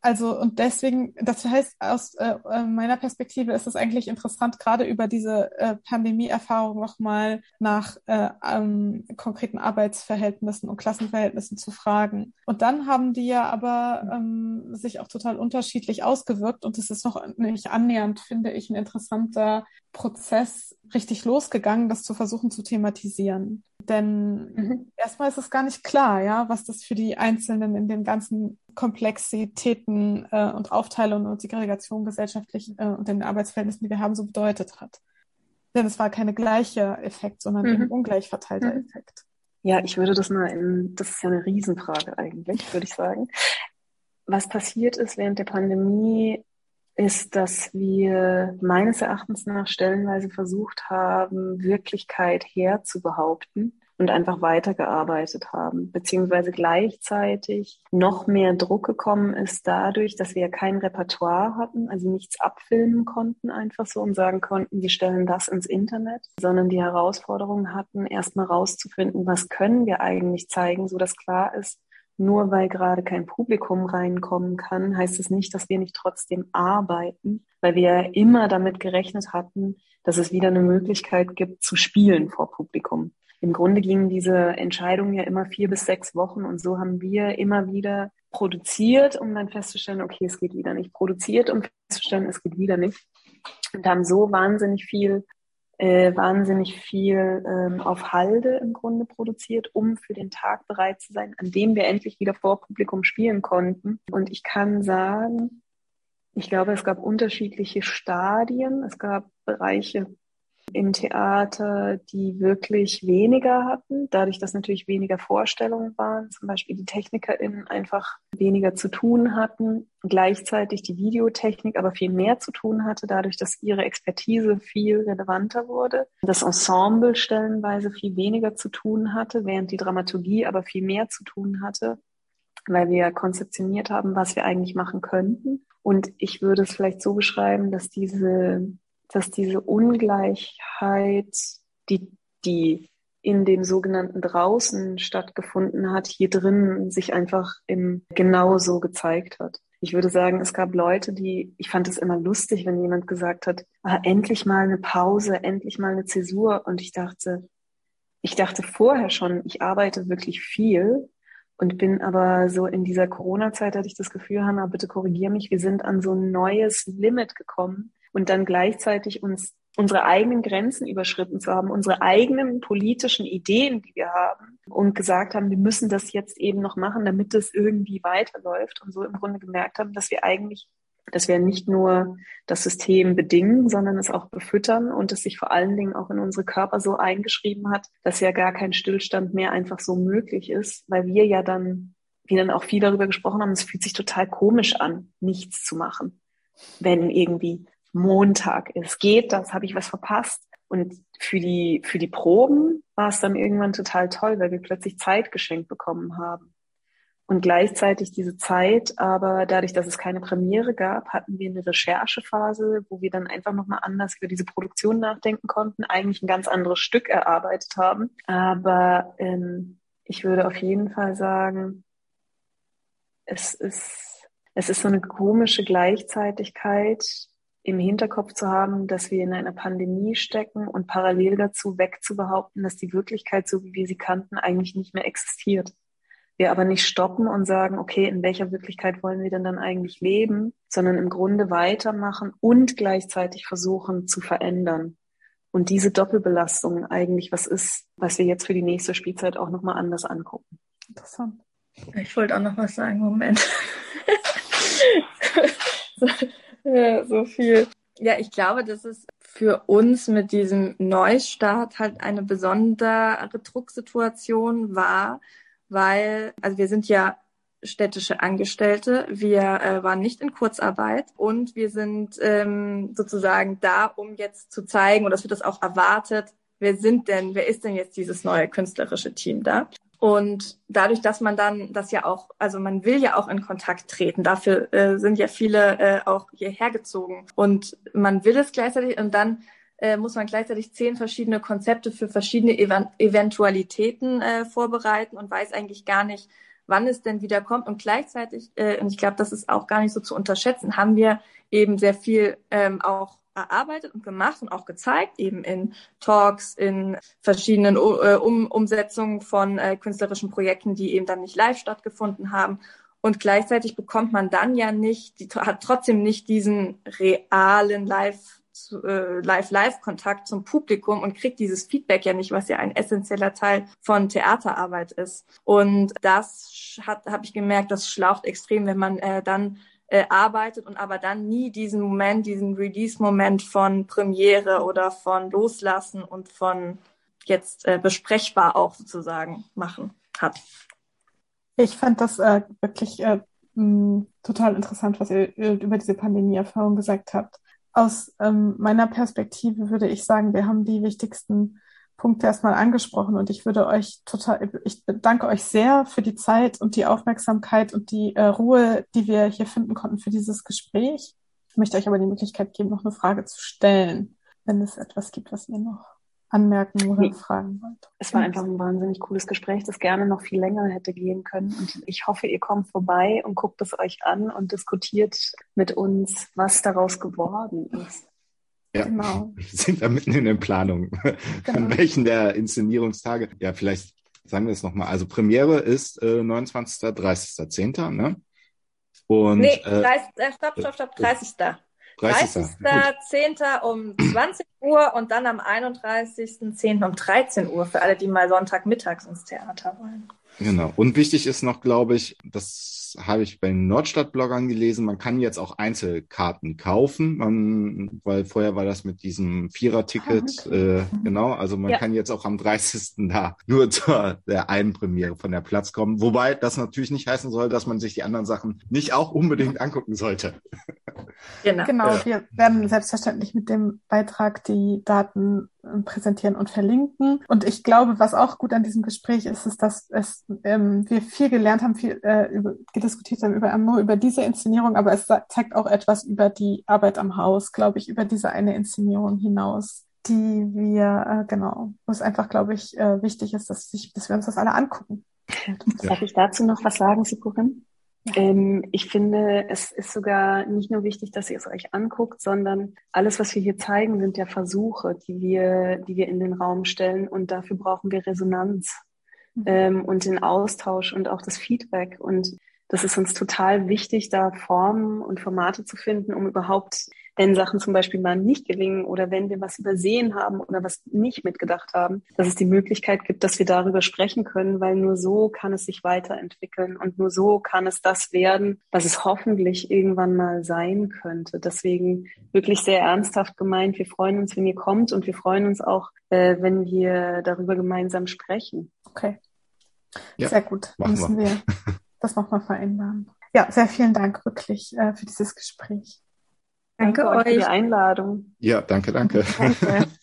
Also und deswegen, das heißt, aus äh, äh, meiner Perspektive ist es eigentlich interessant, gerade über diese äh, Pandemie-Erfahrung nochmal nach äh, ähm, konkreten Arbeitsverhältnissen und Klassenverhältnissen zu fragen. Und dann haben die ja aber ähm, sich auch total unterschiedlich ausgewirkt und es ist noch nicht annähernd, finde ich, ein interessanter Prozess richtig losgegangen, das zu versuchen zu thematisieren. Denn mhm. erstmal ist es gar nicht klar, ja, was das für die Einzelnen in den ganzen Komplexitäten äh, und Aufteilungen und Segregation gesellschaftlich äh, und den Arbeitsverhältnissen, die wir haben, so bedeutet hat. Denn es war keine gleiche Effekt, sondern mhm. ein ungleich verteilter mhm. Effekt. Ja, ich würde das mal in, das ist ja eine Riesenfrage eigentlich, würde ich sagen. Was passiert ist während der Pandemie, ist, dass wir meines Erachtens nach stellenweise versucht haben, Wirklichkeit herzubehaupten und einfach weitergearbeitet haben, beziehungsweise gleichzeitig noch mehr Druck gekommen ist dadurch, dass wir kein Repertoire hatten, also nichts abfilmen konnten einfach so und sagen konnten, wir stellen das ins Internet, sondern die Herausforderung hatten, erstmal rauszufinden, was können wir eigentlich zeigen, so dass klar ist, nur weil gerade kein Publikum reinkommen kann, heißt es nicht, dass wir nicht trotzdem arbeiten, weil wir immer damit gerechnet hatten, dass es wieder eine Möglichkeit gibt zu spielen vor Publikum. Im Grunde gingen diese Entscheidungen ja immer vier bis sechs Wochen und so haben wir immer wieder produziert, um dann festzustellen, okay, es geht wieder nicht. Produziert, um festzustellen, es geht wieder nicht. Und haben so wahnsinnig viel äh, wahnsinnig viel ähm, auf Halde im Grunde produziert, um für den Tag bereit zu sein, an dem wir endlich wieder vor Publikum spielen konnten. Und ich kann sagen, ich glaube, es gab unterschiedliche Stadien. Es gab Bereiche, im Theater, die wirklich weniger hatten, dadurch, dass natürlich weniger Vorstellungen waren, zum Beispiel die TechnikerInnen einfach weniger zu tun hatten, gleichzeitig die Videotechnik aber viel mehr zu tun hatte, dadurch, dass ihre Expertise viel relevanter wurde, das Ensemble stellenweise viel weniger zu tun hatte, während die Dramaturgie aber viel mehr zu tun hatte, weil wir konzeptioniert haben, was wir eigentlich machen könnten. Und ich würde es vielleicht so beschreiben, dass diese dass diese Ungleichheit, die, die in dem sogenannten draußen stattgefunden hat, hier drin sich einfach im genauso gezeigt hat. Ich würde sagen, es gab Leute, die, ich fand es immer lustig, wenn jemand gesagt hat, ah, endlich mal eine Pause, endlich mal eine Zäsur. Und ich dachte, ich dachte vorher schon, ich arbeite wirklich viel und bin aber so in dieser Corona-Zeit hatte ich das Gefühl, Hanna, bitte korrigier mich, wir sind an so ein neues Limit gekommen, und dann gleichzeitig uns unsere eigenen Grenzen überschritten zu haben, unsere eigenen politischen Ideen, die wir haben und gesagt haben, wir müssen das jetzt eben noch machen, damit es irgendwie weiterläuft und so im Grunde gemerkt haben, dass wir eigentlich, dass wir nicht nur das System bedingen, sondern es auch befüttern und es sich vor allen Dingen auch in unsere Körper so eingeschrieben hat, dass ja gar kein Stillstand mehr einfach so möglich ist, weil wir ja dann, wie dann auch viel darüber gesprochen haben, es fühlt sich total komisch an, nichts zu machen, wenn irgendwie Montag ist. Geht das? Habe ich was verpasst? Und für die, für die Proben war es dann irgendwann total toll, weil wir plötzlich Zeit geschenkt bekommen haben. Und gleichzeitig diese Zeit, aber dadurch, dass es keine Premiere gab, hatten wir eine Recherchephase, wo wir dann einfach nochmal anders über diese Produktion nachdenken konnten, eigentlich ein ganz anderes Stück erarbeitet haben. Aber ähm, ich würde auf jeden Fall sagen, es ist, es ist so eine komische Gleichzeitigkeit, im Hinterkopf zu haben, dass wir in einer Pandemie stecken und parallel dazu wegzubehaupten, dass die Wirklichkeit, so wie wir sie kannten, eigentlich nicht mehr existiert. Wir aber nicht stoppen und sagen, okay, in welcher Wirklichkeit wollen wir denn dann eigentlich leben, sondern im Grunde weitermachen und gleichzeitig versuchen zu verändern. Und diese Doppelbelastung eigentlich was ist, was wir jetzt für die nächste Spielzeit auch nochmal anders angucken. Interessant. Ich wollte auch noch was sagen, Moment. so viel. Ja, ich glaube, dass es für uns mit diesem Neustart halt eine besondere Drucksituation war, weil, also wir sind ja städtische Angestellte, wir äh, waren nicht in Kurzarbeit und wir sind ähm, sozusagen da, um jetzt zu zeigen, und das wird das auch erwartet, wer sind denn, wer ist denn jetzt dieses neue künstlerische Team da? Und dadurch, dass man dann das ja auch, also man will ja auch in Kontakt treten, dafür äh, sind ja viele äh, auch hierher gezogen. Und man will es gleichzeitig und dann äh, muss man gleichzeitig zehn verschiedene Konzepte für verschiedene Ev Eventualitäten äh, vorbereiten und weiß eigentlich gar nicht, wann es denn wieder kommt. Und gleichzeitig, äh, und ich glaube, das ist auch gar nicht so zu unterschätzen, haben wir eben sehr viel ähm, auch erarbeitet und gemacht und auch gezeigt, eben in Talks, in verschiedenen äh, um Umsetzungen von äh, künstlerischen Projekten, die eben dann nicht live stattgefunden haben. Und gleichzeitig bekommt man dann ja nicht, die, hat trotzdem nicht diesen realen Live äh, Live-Live-Kontakt zum Publikum und kriegt dieses Feedback ja nicht, was ja ein essentieller Teil von Theaterarbeit ist. Und das hat habe ich gemerkt, das schlaucht extrem, wenn man äh, dann äh, arbeitet und aber dann nie diesen Moment, diesen Release-Moment von Premiere oder von Loslassen und von jetzt äh, besprechbar auch sozusagen machen hat. Ich fand das äh, wirklich äh, total interessant, was ihr über diese Pandemie-Erfahrung gesagt habt. Aus ähm, meiner Perspektive würde ich sagen, wir haben die wichtigsten Punkte erstmal angesprochen und ich würde euch total, ich bedanke euch sehr für die Zeit und die Aufmerksamkeit und die äh, Ruhe, die wir hier finden konnten für dieses Gespräch. Ich möchte euch aber die Möglichkeit geben, noch eine Frage zu stellen, wenn es etwas gibt, was ihr noch anmerken oder nee. fragen wollt. Es war einfach ein wahnsinnig cooles Gespräch, das gerne noch viel länger hätte gehen können. Und ich hoffe, ihr kommt vorbei und guckt es euch an und diskutiert mit uns, was daraus geworden ist. Ja, genau. sind wir mitten in der Planung. Genau. Von welchen der Inszenierungstage? Ja, vielleicht sagen wir es nochmal. Also Premiere ist äh, 29. 30.10. Ne? Und, nee, 30, äh, stopp, stopp, stopp, 30. 30.10. um 20 Uhr und dann am 31.10. um 13 Uhr für alle, die mal Sonntagmittags ins Theater wollen. Genau. Und wichtig ist noch, glaube ich, das habe ich bei den Nordstadt-Bloggern gelesen, man kann jetzt auch Einzelkarten kaufen, man, weil vorher war das mit diesem Vierer-Ticket, ah, okay. äh, genau, also man ja. kann jetzt auch am 30. da nur zur der einen Premiere von der Platz kommen, wobei das natürlich nicht heißen soll, dass man sich die anderen Sachen nicht auch unbedingt angucken sollte. Genau, genau ja. wir werden selbstverständlich mit dem Beitrag die Daten präsentieren und verlinken. Und ich glaube, was auch gut an diesem Gespräch ist, ist, dass es, ähm, wir viel gelernt haben, viel äh, über, diskutiert haben über nur über diese Inszenierung, aber es zeigt auch etwas über die Arbeit am Haus, glaube ich, über diese eine Inszenierung hinaus, die wir, äh, genau, wo es einfach, glaube ich, äh, wichtig ist, dass, sich, dass wir uns das alle angucken. Darf ich dazu noch was sagen, Sikurin? Ähm, ich finde, es ist sogar nicht nur wichtig, dass ihr es euch anguckt, sondern alles, was wir hier zeigen, sind ja Versuche, die wir, die wir in den Raum stellen. Und dafür brauchen wir Resonanz mhm. ähm, und den Austausch und auch das Feedback. Und das ist uns total wichtig, da Formen und Formate zu finden, um überhaupt wenn Sachen zum Beispiel mal nicht gelingen oder wenn wir was übersehen haben oder was nicht mitgedacht haben, dass es die Möglichkeit gibt, dass wir darüber sprechen können, weil nur so kann es sich weiterentwickeln und nur so kann es das werden, was es hoffentlich irgendwann mal sein könnte. Deswegen wirklich sehr ernsthaft gemeint, wir freuen uns, wenn ihr kommt und wir freuen uns auch, äh, wenn wir darüber gemeinsam sprechen. Okay. Ja, sehr gut. Müssen wir. wir das nochmal vereinbaren. Ja, sehr vielen Dank wirklich äh, für dieses Gespräch. Danke, danke euch für die Einladung. Ja, danke, danke. danke.